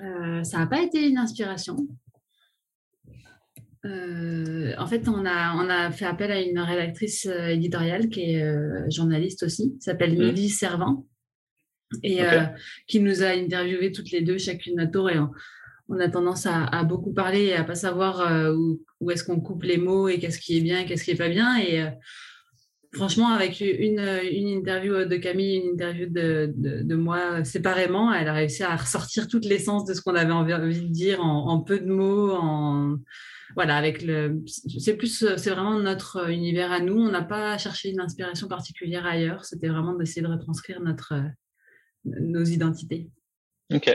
Euh, ça n'a pas été une inspiration. Euh, en fait, on a, on a fait appel à une rédactrice euh, éditoriale qui est journaliste aussi, s'appelle mmh. Servant, et qui nous a interviewé toutes les deux, chacune notre tour. Et on, a tendance à, beaucoup parler et à pas savoir où, où est-ce qu'on coupe les mots et qu'est-ce qui est bien, qu'est-ce qui est pas bien. Et franchement, avec une, interview de Camille, une interview de, moi séparément, elle a réussi à ressortir toute l'essence de ce qu'on avait envie de dire en, peu de mots. Voilà, avec le, c'est plus, c'est vraiment notre univers à nous. On n'a pas cherché une inspiration particulière ailleurs. C'était vraiment d'essayer de retranscrire notre, nos identités. Ok.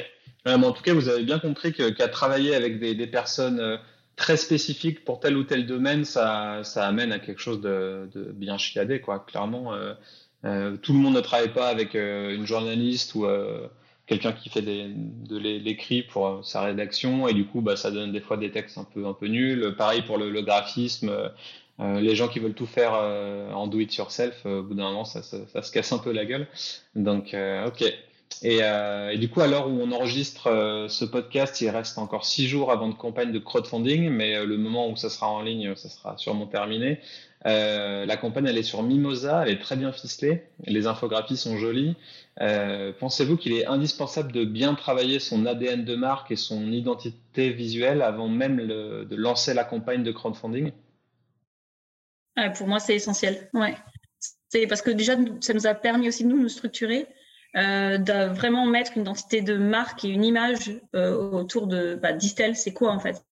en tout cas, vous avez bien compris qu'à travailler avec des, des personnes euh, très spécifique pour tel ou tel domaine, ça, ça amène à quelque chose de, bien chiadé, quoi. Clairement, euh, euh, tout le monde ne travaille pas avec euh, une journaliste ou euh, quelqu'un qui fait des, de l'écrit pour euh, sa rédaction, et du coup, bah, ça donne des fois des textes un peu, un peu nuls. Pareil pour le, graphisme. les gens qui veulent tout faire en do it yourself, au bout d'un moment, ça, ça, se casse un peu la gueule. Donc, ok, et, euh, et, du coup, à l'heure où on enregistre euh, ce podcast, il reste encore six jours avant de campagne de crowdfunding, mais euh, le moment où ça sera en ligne, ça sera sûrement terminé. La campagne, elle est sur Mimosa, elle est très bien ficelée, les infographies sont jolies. Pensez-vous qu'il est indispensable de bien travailler son ADN de marque et son identité visuelle avant même de lancer la campagne de crowdfunding? Pour moi, c'est essentiel. Ouais. C'est parce que déjà, ça nous a permis aussi de nous structurer euh, de vraiment mettre une identité de marque et une image euh, autour de bah, Distel, c'est quoi en fait?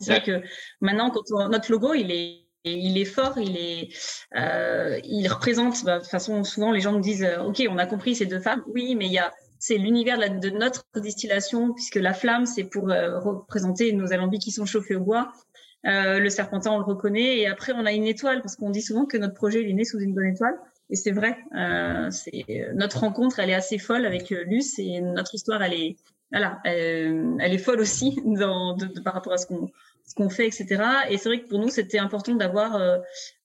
C'est vrai que maintenant, quand notre logo, il est il est fort, il est, euh, il représente. Bah, de toute façon, souvent les gens nous disent, euh, ok, on a compris ces deux femmes. Oui, mais il y a, c'est l'univers de, de, notre distillation puisque la flamme, c'est pour euh, représenter nos alambics qui sont chauffés au bois. Euh, le serpentin, on le reconnaît. Et après, on a une étoile parce qu'on dit souvent que notre projet il est né sous une bonne étoile. Et c'est vrai, euh, c'est notre rencontre, elle est assez folle avec euh, Luce et notre histoire, elle est, voilà, elle, elle est folle aussi (laughs) dans, de, de, par rapport à ce qu'on ce fait, etc. Et c'est vrai que pour nous, c'était important d'avoir euh,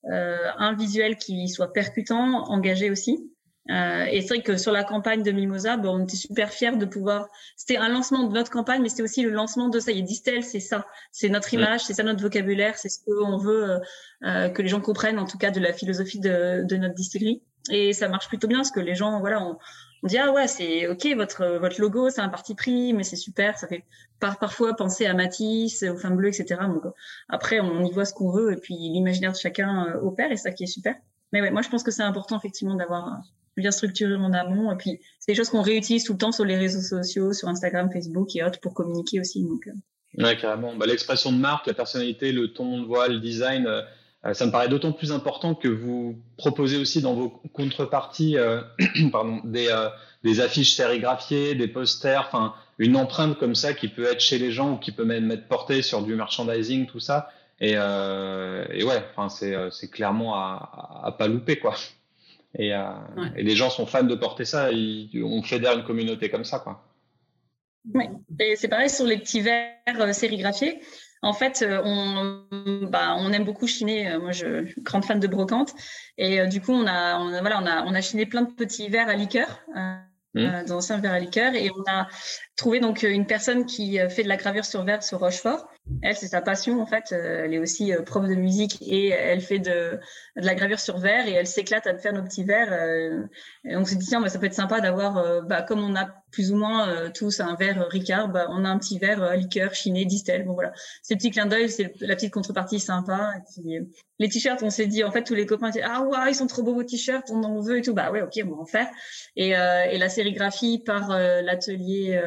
euh, un visuel qui soit percutant, engagé aussi. Euh, et c'est vrai que sur la campagne de Mimosa, bon, on était super fiers de pouvoir. C'était un lancement de notre campagne, mais c'était aussi le lancement de ça. Il y a Distel, c'est ça, c'est notre image, c'est ça notre vocabulaire, c'est ce qu'on veut euh, euh, que les gens comprennent, en tout cas de la philosophie de, de, notre distillerie. Et ça marche plutôt bien parce que les gens, voilà, on, on dit ah ouais, c'est ok, votre votre logo, c'est un parti pris, mais c'est super. Ça fait par, parfois penser à Matisse, aux femmes bleues, etc. Donc après, on y voit ce qu'on veut et puis l'imaginaire de chacun opère et ça qui est super. Mais ouais, moi je pense que c'est important effectivement d'avoir bien structuré en amont. Et puis, c'est des choses qu'on réutilise tout le temps sur les réseaux sociaux, sur Instagram, Facebook et autres pour communiquer aussi. Donc, euh. Ouais, carrément. Bah, L'expression de marque, la personnalité, le ton de voix, le design, euh, euh, ça me paraît d'autant plus important que vous proposez aussi dans vos contreparties (clears throat) pardon, des, des affiches sérigraphiées, des posters, enfin une empreinte comme ça qui peut être chez les gens ou qui peut même être portée sur du merchandising, tout ça. Et, et ouais, c'est clairement à, à, à pas louper quoi. Et, euh, et, les gens sont fans de porter ça. On fédère une communauté comme ça, quoi. Oui, et c'est pareil sur les petits verres euh, sérigraphiés. En fait, euh, on, bah, on aime beaucoup chiner. Moi, je suis grande fan de brocante. Et du coup, on a, on a, voilà, on a, on a chiné plein de petits verres à liqueur. Mmh. Euh, dans un verre à liqueur. Et on a trouvé donc une personne qui euh, fait de la gravure sur verre sur Rochefort. Elle, c'est sa passion en fait. Euh, elle est aussi prof de musique et elle fait de, la gravure sur verre et elle s'éclate à faire nos petits verres. Et on s'est dit tiens, bah, ça peut être sympa d'avoir, bah, comme on a plus ou moins euh, tous un verre Ricard, bah, on a un petit verre euh, liqueur, chiné, distel. Bon voilà, c'est le petit clin d'œil, c'est la petite contrepartie sympa. Et les t-shirts, on s'est dit en fait tous les copains disaient ah ouais ils sont trop beaux vos t-shirts, on en veut et tout. Bah ouais ok on va en faire. Et, euh, et la sérigraphie par l'atelier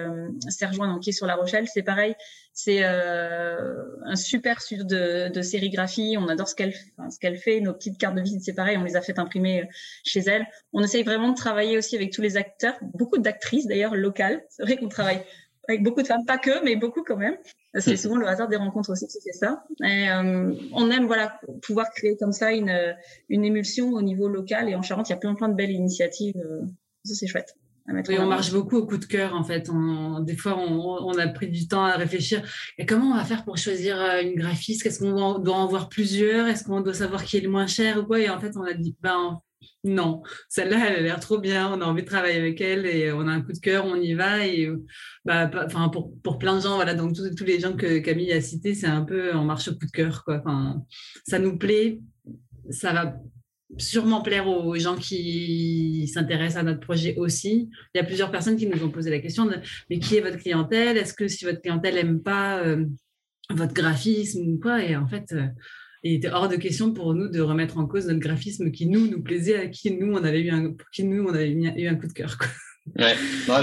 Serge donc qui est sur La Rochelle, c'est pareil. C'est un super studio de, de, sérigraphie. On adore ce qu'elle enfin, ce qu'elle fait. Nos petites cartes de visite, c'est pareil. On les a fait imprimer chez elle. On essaye vraiment de travailler aussi avec tous les acteurs, beaucoup d'actrices d'ailleurs local. C'est vrai qu'on travaille avec beaucoup de femmes, pas que, mais beaucoup quand même. C'est (laughs) souvent le hasard des rencontres aussi qui fait ça. Et, euh, on aime voilà pouvoir créer comme ça une, une émulsion au niveau local. Et en Charente, il y a plein plein de belles initiatives. Euh, ça c'est chouette. Oui, on marche beaucoup au coup de cœur en fait. On, des fois, on, on, a pris du temps à réfléchir. Et comment on va faire pour choisir euh, une graphiste? Est-ce qu'on doit en voir plusieurs? Est-ce qu'on doit savoir qui est le moins cher ou quoi? Et en fait, on a dit, ben non, celle-là, elle a l'air trop bien, on a envie de travailler avec elle et on a un coup de cœur, on y va. Et bah, enfin, pour, pour plein de gens, voilà, donc tous, les gens que Camille a cités, c'est un peu en marche au coup de cœur. Quoi. Enfin, ça nous plaît, ça va sûrement plaire aux gens qui s'intéressent à notre projet aussi. Il y a plusieurs personnes qui nous ont posé la question de mais qui est votre clientèle? Est-ce que si votre clientèle n'aime pas euh, votre graphisme ou quoi? Et en fait, euh, il était hors de question pour nous de remettre en cause notre graphisme qui nous nous plaisait, à qui nous on avait eu un, qui nous on avait eu un coup de cœur. Quoi. Ouais,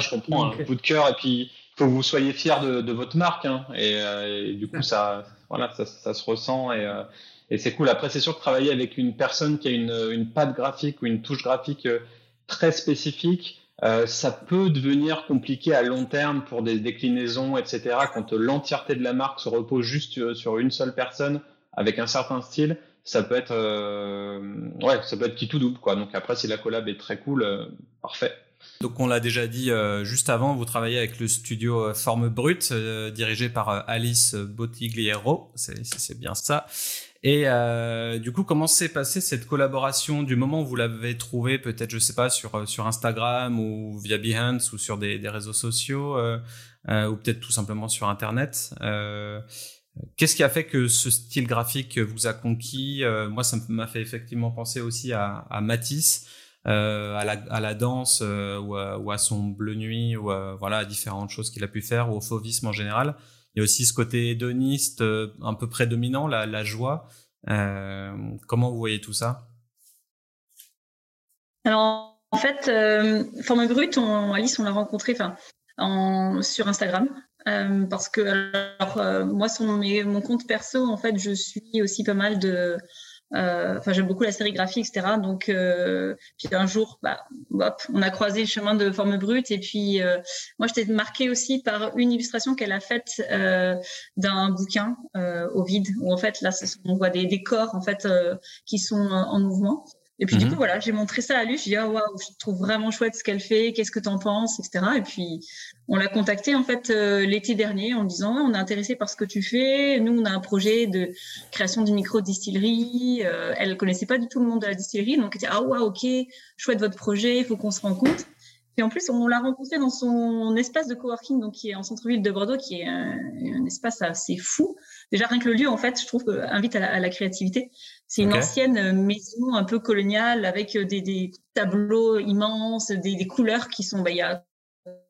je comprends un coup de cœur et puis il faut que vous soyez fiers de, votre marque hein, euh, et, du coup ça, voilà, ça, ça se ressent et, euh, et c'est cool. Après c'est sûr que travailler avec une personne qui a une, une patte graphique ou une touche graphique euh, très spécifique, euh, ça peut devenir compliqué à long terme pour des déclinaisons, etc. Quand l'entièreté de la marque se repose juste sur une seule personne avec un certain style, ça peut être euh, ouais, ça peut être qui tout double quoi. Donc après si la collab est très cool, euh, parfait. Donc on l'a déjà dit euh, juste avant, vous travaillez avec le studio Forme Brute dirigé par Alice Bottigliero, c'est bien ça. Et du coup, comment s'est passée cette collaboration du moment où vous l'avez trouvée, peut-être, je sais pas, sur sur Instagram ou via Behance ou sur des, des réseaux sociaux, ou peut-être tout simplement sur Internet. Qu'est-ce qui a fait que ce style graphique vous a conquis euh, Moi, ça m'a fait effectivement penser aussi à, à Matisse, euh, à, la, à, la, danse euh, ou, à, ou, à, son bleu nuit, ou à, voilà, à différentes choses qu'il a pu faire, ou au fauvisme en général. Il y a aussi ce côté hédoniste un peu prédominant, la, joie. comment vous voyez tout ça? Alors, en fait, Forme Brute, Alice, on l'a rencontré en, sur Instagram. Euh, parce que euh, moi, sur mon, mon, compte perso, en fait, je suis aussi pas mal de. Euh, enfin, j'aime beaucoup la sérigraphie, etc. Donc, puis un jour, bah, hop, on a croisé le chemin de forme brute. Et puis, moi, j'étais marquée aussi par une illustration qu'elle a faite d'un bouquin au vide, où en fait, là, on voit des, des corps en fait qui sont en mouvement. Et puis, du mhm. coup, voilà, j'ai montré ça à lui. Je dis, ah, waouh, je trouve vraiment chouette ce qu'elle fait. Qu'est-ce que tu en penses, etc. Et puis, on l'a contacté, en fait, euh, l'été dernier en disant, on est intéressé par ce que tu fais. Nous, on a un projet de création d'une micro-distillerie. Euh, elle connaissait pas du tout le monde de la distillerie. Donc, elle dit, ah, waouh, ok, chouette votre projet. Il faut qu'on se rencontre. Et en plus, on l'a rencontré dans son espace de coworking, donc qui est en centre-ville de Bordeaux, qui est un, un, espace assez fou. Déjà, rien que le lieu, en fait, je trouve, invite à la, à la créativité. C'est une ancienne maison un peu coloniale avec euh, des, des tableaux immenses, des, des, couleurs qui sont, bah, il y a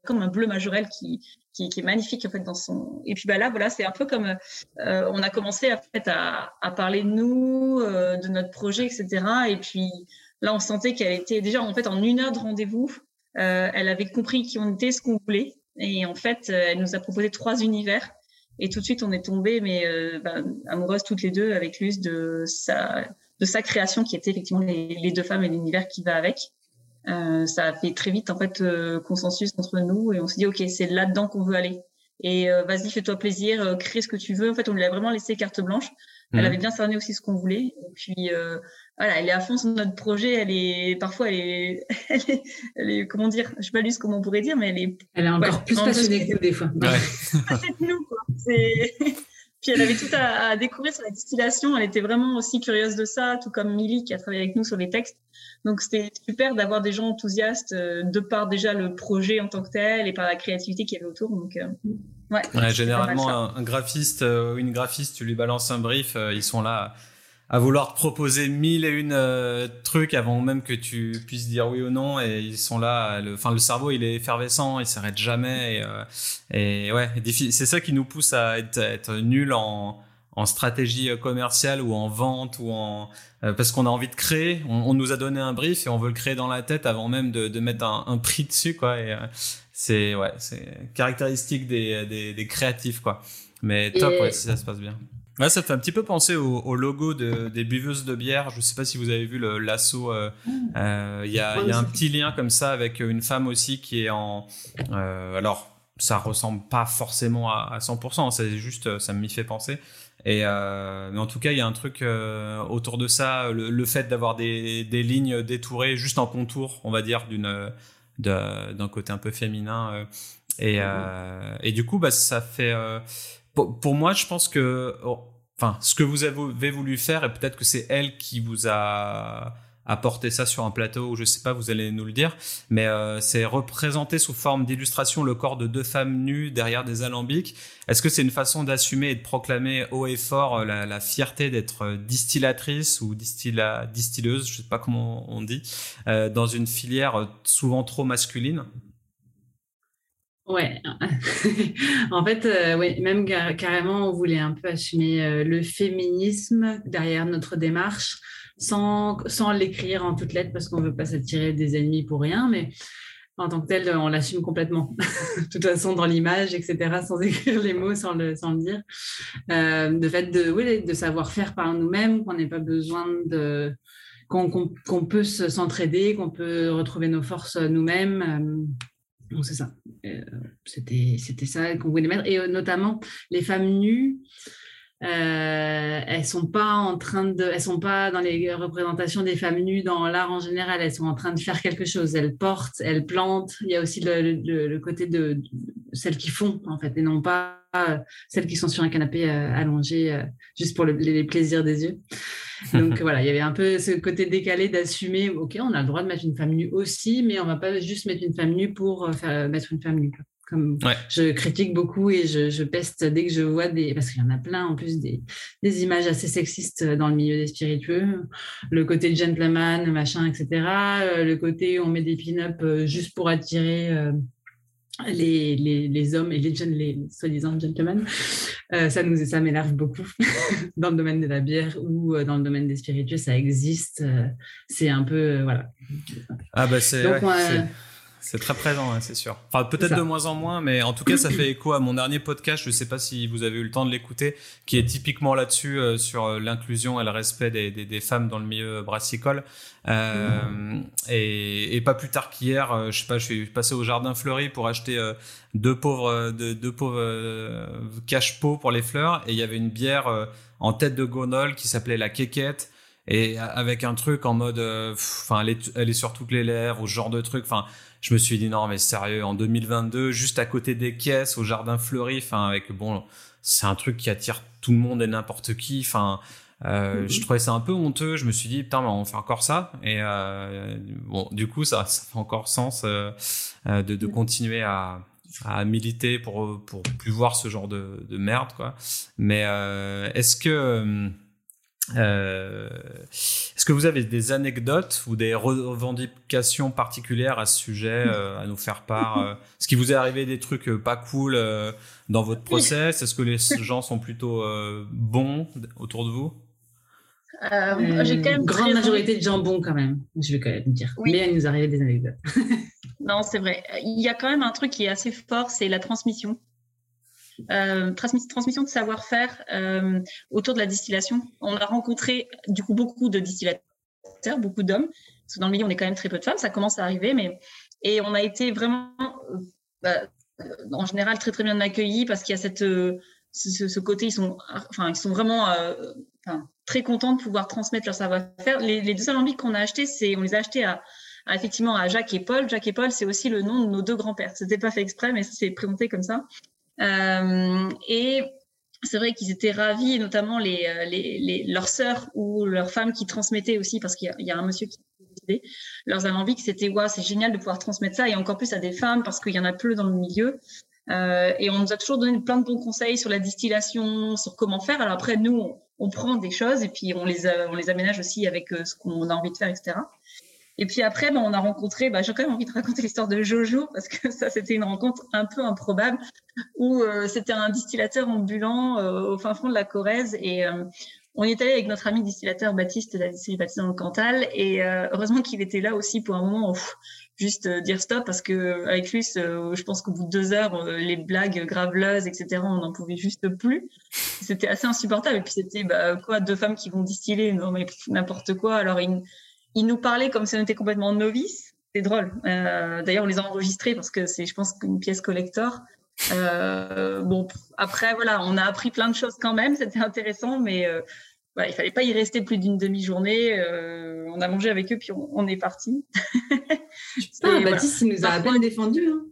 comme un bleu majorel qui, qui, qui, est magnifique en fait dans son. Et puis bah là, voilà, c'est un peu comme euh, on a commencé en fait à, à parler de nous, euh, de notre projet, etc. Et puis là, on sentait qu'elle était déjà en fait en une heure de rendez-vous, euh, elle avait compris qui on était, ce qu'on voulait, et en fait, elle nous a proposé trois univers. Et tout de suite, on est tombé, mais euh, bah, amoureuses toutes les deux avec Luce de sa, de sa création qui était effectivement les, les deux femmes et l'univers qui va avec. Euh, ça a fait très vite en fait euh, consensus entre nous et on s'est dit ok c'est là-dedans qu'on veut aller et euh, vas-y fais-toi plaisir euh, crée ce que tu veux en fait on lui a vraiment laissé carte blanche elle mhm. avait bien cerné aussi ce qu'on voulait et puis voilà elle est à fond sur notre projet elle est parfois elle est, (laughs) elle est, elle est comment dire je sais pas comment on pourrait dire mais elle est elle est encore plus passionnée que nous des fois ouais. (laughs) nous quoi (laughs) puis elle avait tout à, à, découvrir sur la distillation. Elle était vraiment aussi curieuse de ça, tout comme Milly qui a travaillé avec nous sur les textes. Donc c'était super d'avoir des gens enthousiastes euh, de par déjà le projet en tant que tel et par la créativité qu'il y avait autour. Donc euh, ouais. ouais généralement un, un, graphiste euh, ou une graphiste, tu lui balances un brief, ils sont là à vouloir te proposer mille et une euh, trucs avant même que tu puisses dire oui ou non. Et ils sont là le enfin le cerveau il est effervescent il s'arrête jamais. Et, euh, et ouais c'est ça qui nous pousse à être, être nul en en stratégie commerciale ou en vente ou en euh, parce qu'on a envie de créer. On, nous a donné un brief et on veut le créer dans la tête avant même de, de mettre un, un, prix dessus quoi. Et c'est ouais c'est caractéristique des, des, des créatifs quoi. Mais top ouais si ça se passe bien Ouais, ça fait un petit peu penser au, logo de, des buveuses de bière. Je ne sais pas si vous avez vu l'assaut. Euh, euh, il y, a, y, a, un petit lien comme ça avec une femme aussi qui est en. Euh, alors, ça ressemble pas forcément à, 100%. C'est juste, ça m'y fait penser. Et mais en tout cas, il y a un truc autour de ça, le, fait d'avoir des, des, lignes détourées juste en contour, on va dire, d'une d'un côté un peu féminin. et, et du coup, bah, ça fait pour, moi, je pense que oh, enfin, ce que vous avez voulu faire, et peut-être que c'est elle qui vous a apporté ça sur un plateau, ou je sais pas, vous allez nous le dire, mais euh, c'est représenter sous forme d'illustration le corps de deux femmes nues derrière des alambics. Est-ce que c'est une façon d'assumer et de proclamer haut et fort euh, la, fierté d'être euh, distillatrice ou distilleuse, je sais pas comment on dit, dans une filière souvent trop masculine? Ouais, (laughs) en fait, euh, même carrément, on voulait un peu assumer euh, le féminisme derrière notre démarche sans, sans l'écrire en toutes lettres parce qu'on ne veut pas s'attirer des ennemis pour rien, mais en tant que tel, on l'assume complètement. (laughs) de toute façon, dans l'image, etc., sans (laughs) écrire les mots, sans le, sans le dire. Euh, fait de, de savoir faire par nous-mêmes, qu'on n'ait pas besoin de qu'on peut s'entraider, qu'on peut retrouver nos forces nous-mêmes c'est ça. Euh, c'était, c'était ça qu'on voulait mettre. Et euh, notamment, les femmes nues, euh, elles sont pas en train de, elles sont pas dans les représentations des femmes nues dans l'art en général. Elles sont en train de faire quelque chose. Elles portent, elles plantent. Il y a aussi le, le, côté de, celles qui font en fait, et non pas celles qui sont sur un canapé allongé juste pour les plaisirs des yeux. Donc (laughs) voilà, il y avait un peu ce côté décalé d'assumer, ok, on a le droit de mettre une femme nue aussi, mais on va pas juste mettre une femme nue pour euh, faire, mettre une femme nue. Comme je critique beaucoup et je, peste dès que je vois des, parce qu'il y en a plein en plus des, des, images assez sexistes dans le milieu des spiritueux, le côté gentleman, machin, etc. Euh, le côté on met des pin-up euh, juste pour attirer les, les, les, hommes et les, les soi-disant gentlemen, euh, ça nous ça m'énerve beaucoup (laughs) dans le domaine de la bière ou euh, dans le domaine des spiritueux, ça existe. Euh, c'est un peu voilà. Ah bah c'est. C'est très présent, c'est sûr. Enfin, peut-être de moins en moins, mais en tout cas, ça fait écho à mon dernier podcast. Je ne sais pas si vous avez eu le temps de l'écouter, qui est typiquement là-dessus euh, sur euh, l'inclusion et le respect des, des, des, femmes dans le milieu brassicole. Euh, et, et, pas plus tard qu'hier, euh, je sais pas, je suis passé au jardin fleuri pour acheter deux pauvres, deux, deux pauvres cache-pots pour les fleurs, et il y avait une bière en tête de gondole qui s'appelait la quéquette et avec un truc en mode enfin elle, est, elle est sur toutes les lèvres ou ce genre de truc enfin je me suis dit non mais sérieux en 2022 juste à côté des caisses au jardin fleuri enfin avec bon c'est un truc qui attire tout le monde et n'importe qui enfin euh, je trouvais ça un peu honteux. Je me suis dit putain on fait encore ça. Et euh, bon du coup ça, ça fait encore sens euh, euh de, de, continuer à, à militer pour pour plus voir ce genre de, de merde quoi. Mais euh, est-ce que euh, Est-ce que vous avez des anecdotes ou des revendications particulières à ce sujet euh, à nous faire part euh, Est-ce qu'il vous est arrivé des trucs euh, pas cool dans votre process? Est-ce que les gens sont plutôt bons autour de vous? J'ai quand même une grande majorité de gens bons quand même, je vais quand même dire. Mais il nous arrive des anecdotes. non, c'est vrai. Il y a quand même un truc qui est assez fort, c'est la transmission. Euh, transmission de savoir-faire euh, autour de la distillation. On a rencontré du coup beaucoup de distillateurs, beaucoup d'hommes. Parce que dans le milieu, on est quand même très peu de femmes, ça commence à arriver, mais et on a été vraiment, euh, bah, en général, très très bien accueillis parce qu'il y a cette ce, côté, ils sont, enfin, ils sont vraiment très contents de pouvoir transmettre leur savoir-faire. Les, deux alambics qu'on a achetés, c'est, on les a achetés à, effectivement à Jacques et Paul. Jacques et Paul, c'est aussi le nom de nos deux grands-pères. C'était pas fait exprès, mais c'est présenté comme ça. Euh, et c'est vrai qu'ils étaient ravis, notamment les, euh, les, les, leurs sœurs ou leurs femmes qui transmettaient aussi, parce qu'il y, y, a un monsieur qui décidé, leurs alambics, c'était ouais, c'est génial de pouvoir transmettre ça, et encore plus à des femmes, parce qu'il y en a peu dans le milieu. Euh, et on nous a toujours donné plein de bons conseils sur la distillation, sur comment faire. Alors après, nous, on prend des choses et puis on les, on les aménage aussi avec ce qu'on a envie de faire, etc. Et puis après, ben, on a rencontré, ben, j'ai quand même envie de raconter l'histoire de Jojo parce que ça, c'était une rencontre un peu improbable où c'était un distillateur ambulant au fin fond de la Corrèze et on est allé avec notre ami distillateur Baptiste de la distillerie Baptiste dans le Cantal et euh, heureusement qu'il était là aussi pour un moment juste euh, dire stop parce que avec lui je pense qu'au bout de deux heures euh, les blagues graveleuses etc on n'en pouvait juste plus. C'était assez insupportable et puis c'était bah, quoi deux femmes qui vont distiller non mais n'importe quoi. Alors il, il, nous parlait comme si on était complètement novices c'est drôle d'ailleurs on les a enregistrés parce que c'est je pense une pièce collector euh, bon, après, voilà, on a appris plein de choses quand même, c'était intéressant, mais euh, bah, il fallait pas y rester plus d'une demi-journée. Euh, on a mangé avec eux, puis on, est parti. ah, Baptiste, il nous a à peine défendu. Hein.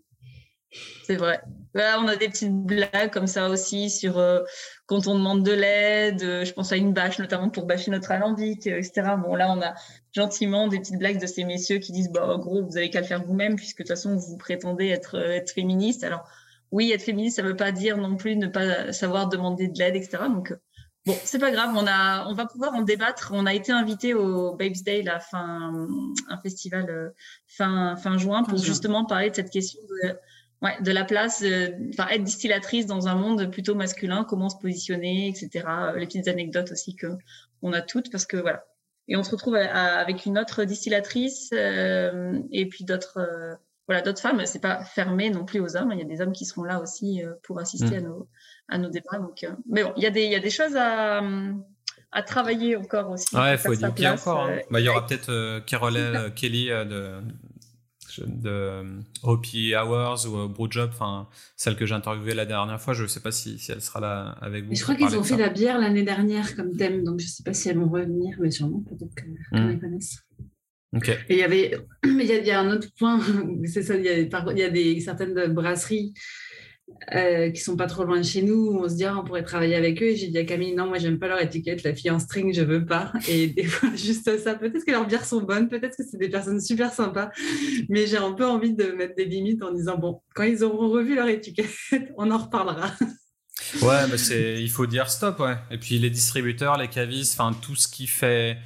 C'est vrai. On a des petites blagues comme ça aussi sur euh, quand on demande de l'aide. je pense à une bâche, notamment pour bâcher notre alambic, etc. Bon, là, on a gentiment des petites blagues de ces messieurs qui disent, bah, en gros, vous avez qu'à le faire vous-même, puisque de toute façon, vous prétendez être, être féministe. Alors, oui, être féministe, ça ne veut pas dire non plus ne pas savoir demander de l'aide, etc. Donc, euh, bon, c'est pas grave, on, a, on va pouvoir en débattre. On a été invité au Babes Day, la fin, un festival euh, fin, fin juin, pour justement parler de cette question de, ouais, de la place, euh, être distillatrice dans un monde plutôt masculin, comment se positionner, etc. Les petites anecdotes aussi que on a toutes, parce que voilà. Et on se retrouve avec une autre distillatrice et puis d'autres voilà, d'autres femmes, c'est pas fermé non plus aux hommes. Il y a des hommes qui seront là aussi euh, pour assister à, mm. nos, à nos débats. Donc, euh, mais bon, il y, a des, il y a des choses à, à travailler encore aussi. Ouais, il faut éduquer encore. Hein. Euh, bah, il y aura peut-être Carole (laughs) Kelly de, de Hopi Hours ou Brewjob, enfin celle que j'ai interviewée la dernière fois. Je ne sais pas si, si, elle sera là avec vous. je crois qu'ils ont fait la bière l'année dernière comme thème, donc je ne sais pas si elles vont revenir, mais sûrement peut-être qu'elles mm. connaissent. Et il y avait, (clears throat) il y, a, il y a un autre point, (laughs) c'est ça, il y a, il y a des, certaines brasseries euh, qui sont pas trop loin de chez nous, où on se dit, ah, on pourrait travailler avec eux. Et j'ai dit à Camille, non, moi, j'aime pas leur étiquette, la fille en string, je veux pas. Et (laughs) des fois, juste ça, peut-être que leurs bières sont bonnes, peut-être que c'est des personnes super sympas, mais j'ai un peu envie de mettre des limites en disant, bon, quand ils auront revu leur étiquette, (laughs) on en reparlera. Ouais, mais c'est, il faut dire stop, ouais. Et puis les distributeurs, les cavistes, enfin, tout ce qui fait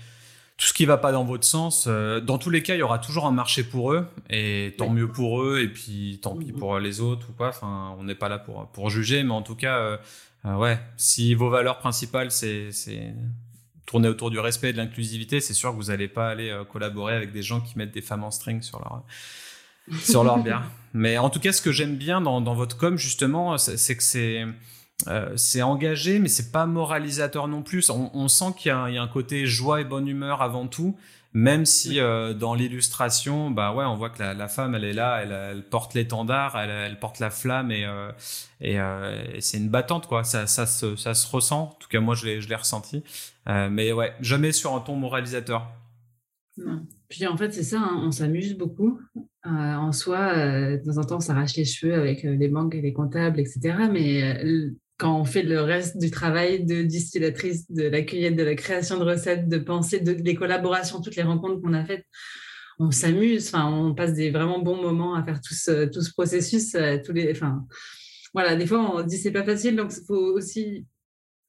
tout ce qui va pas dans votre sens, euh, dans tous les cas, il y aura toujours un marché pour eux, et tant mieux pour eux, et puis tant pis mm-hmm. pour les autres ou pas. Enfin, on n'est pas là pour pour juger, mais en tout cas, euh, euh, ouais, si vos valeurs principales c'est c'est tourner autour du respect et de l'inclusivité, c'est sûr que vous n'allez pas aller collaborer avec des gens qui mettent des femmes en string sur leur sur leur (laughs) bière. Mais en tout cas, ce que j'aime bien dans, dans votre com justement, c'est que c'est euh, c'est engagé, mais c'est pas moralisateur non plus. On, sent qu'il y, a un côté joie et bonne humeur avant tout, même si euh, dans l'illustration, bah ouais, on voit que la, femme, elle est là, elle, porte l'étendard, elle, porte la flamme et, euh, et, c'est une battante quoi. Ça, ça, se, ça se ressent. En tout cas, moi, je l'ai ressenti. mais ouais, jamais sur un ton moralisateur. Puis en fait, c'est ça, hein, on s'amuse beaucoup. en soi, de temps en temps, on s'arrache les cheveux avec les banques et les comptables, etc. Mais quand on fait le reste du travail de distillatrice, de la cueillette, de la création de recettes, de penser, de, des collaborations, toutes les rencontres qu'on a faites, on s'amuse, enfin, on passe des vraiment bons moments à faire tout ce, processus. Euh, tous les, enfin, voilà, des fois, on dit c'est pas facile, donc il faut aussi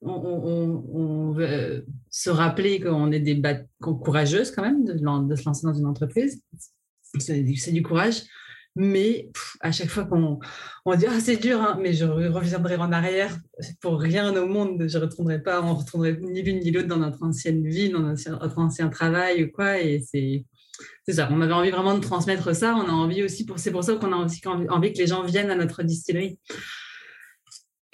on, veut se rappeler qu'on est des courageuses quand même de, se lancer dans une entreprise. C'est du courage. Mais à chaque fois qu'on on dit ah, c'est dur, hein, mais je reviendrai en arrière pour rien au monde, je ne retournerai pas, on ne retournerait ni l'une ni l'autre dans notre ancienne vie, dans notre ancien travail ou quoi. Et c'est ça, on avait envie vraiment de transmettre ça. On a envie aussi, pour, c'est pour ça qu'on a aussi envie que les gens viennent à notre distillerie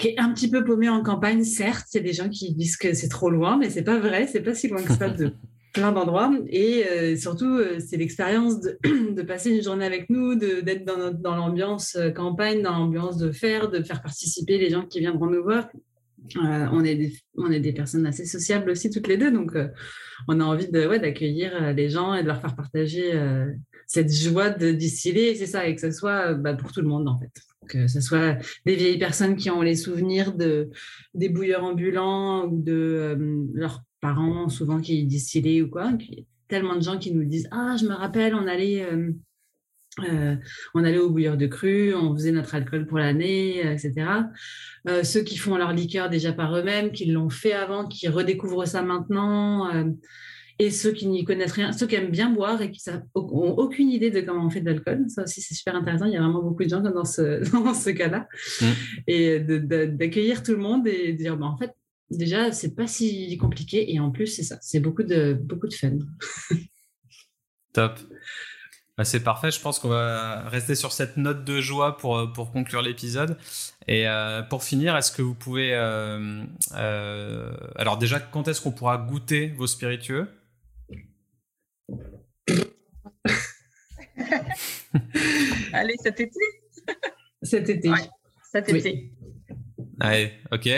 qui est un petit peu paumé en campagne, certes, il y a des gens qui disent que c'est trop loin, mais c'est pas vrai, c'est pas si loin que ça de (laughs) plein d'endroits. Et euh, surtout, euh, c'est l'expérience de, (clears throat) passer une journée avec nous, d'être dans, dans l'ambiance euh, campagne, dans l'ambiance de faire, de faire participer les gens qui viendront nous voir. on, est des, on est des personnes assez sociables aussi, toutes les deux. Donc, on a envie de, ouais, d'accueillir les gens et de leur faire partager cette joie de distiller. C'est ça, et que ce soit bah, pour tout le monde, en fait. Que ce soit des vieilles personnes qui ont les souvenirs de, des bouilleurs ambulants ou de leurs parents souvent qui distillaient ou quoi. tellement de gens qui nous disent Ah, je me rappelle, on allait euh, Euh, on allait au bouilleur de cru, on faisait notre alcool pour l'année, euh, etc. Euh, ceux qui font leur liqueur déjà par eux-mêmes, qui l'ont fait avant, qui redécouvrent ça maintenant, et ceux qui n'y connaissent rien, ceux qui aiment bien boire et qui n'ont aucune idée de comment on fait de l'alcool. Ça aussi, c'est super intéressant. Il y a vraiment beaucoup de gens dans ce, (laughs) dans ce cas-là. Mmh. Et d'accueillir tout le monde et de dire, bah, en fait, déjà, c'est pas si compliqué. Et en plus, c'est ça, c'est beaucoup de, beaucoup de fun. (laughs) Top. Bah, c'est parfait. Je pense qu'on va rester sur cette note de joie pour, euh, pour conclure l'épisode. Et euh, pour finir, est-ce que vous pouvez... Euh, alors déjà, quand est-ce qu'on pourra goûter vos spiritueux? (laughs) Allez, cet été? Cet été. cet été. Allez, ok.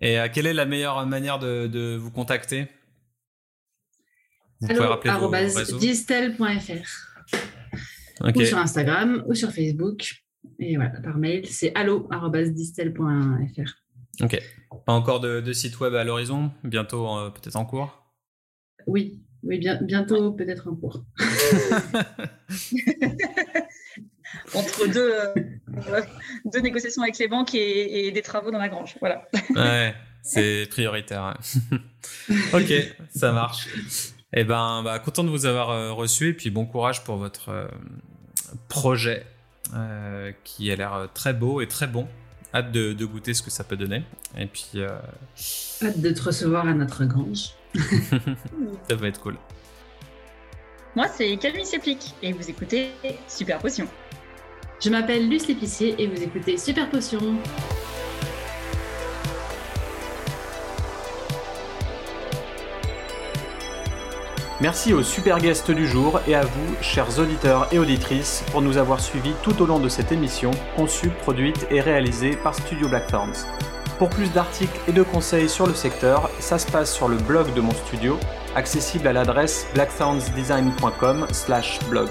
Et quelle est la meilleure manière de, vous contacter? Vous pouvez rappeler vos réseaux ou sur Instagram ou sur Facebook. Et voilà, par mail, c'est allo.distel.fr. Ok. Pas encore de, site web à l'horizon? Bientôt, euh, peut-être en cours? Oui, oui bien, bientôt, peut-être en cours. (laughs) (laughs) Entre deux, euh, deux négociations avec les banques et, des travaux dans la grange. Voilà. ouais, c'est prioritaire. (laughs) ok, ça marche. Eh ben, bah, content de vous avoir euh, reçu et puis bon courage pour votre euh, projet euh, qui a l'air très beau et très bon. Hâte de, goûter ce que ça peut donner. Et puis. Hâte de te recevoir à notre grange. (laughs) ça va être cool. Moi, c'est Camille Seplic et vous écoutez Super Potion. Je m'appelle Luce L'Épicier et vous écoutez Super Potion. Merci aux super guests du jour et à vous, chers auditeurs et auditrices, pour nous avoir suivis tout au long de cette émission, conçue, produite et réalisée par Studio Blackthorns. Pour plus d'articles et de conseils sur le secteur, ça se passe sur le blog de mon studio, accessible à l'adresse blackthornsdesign.com/blog.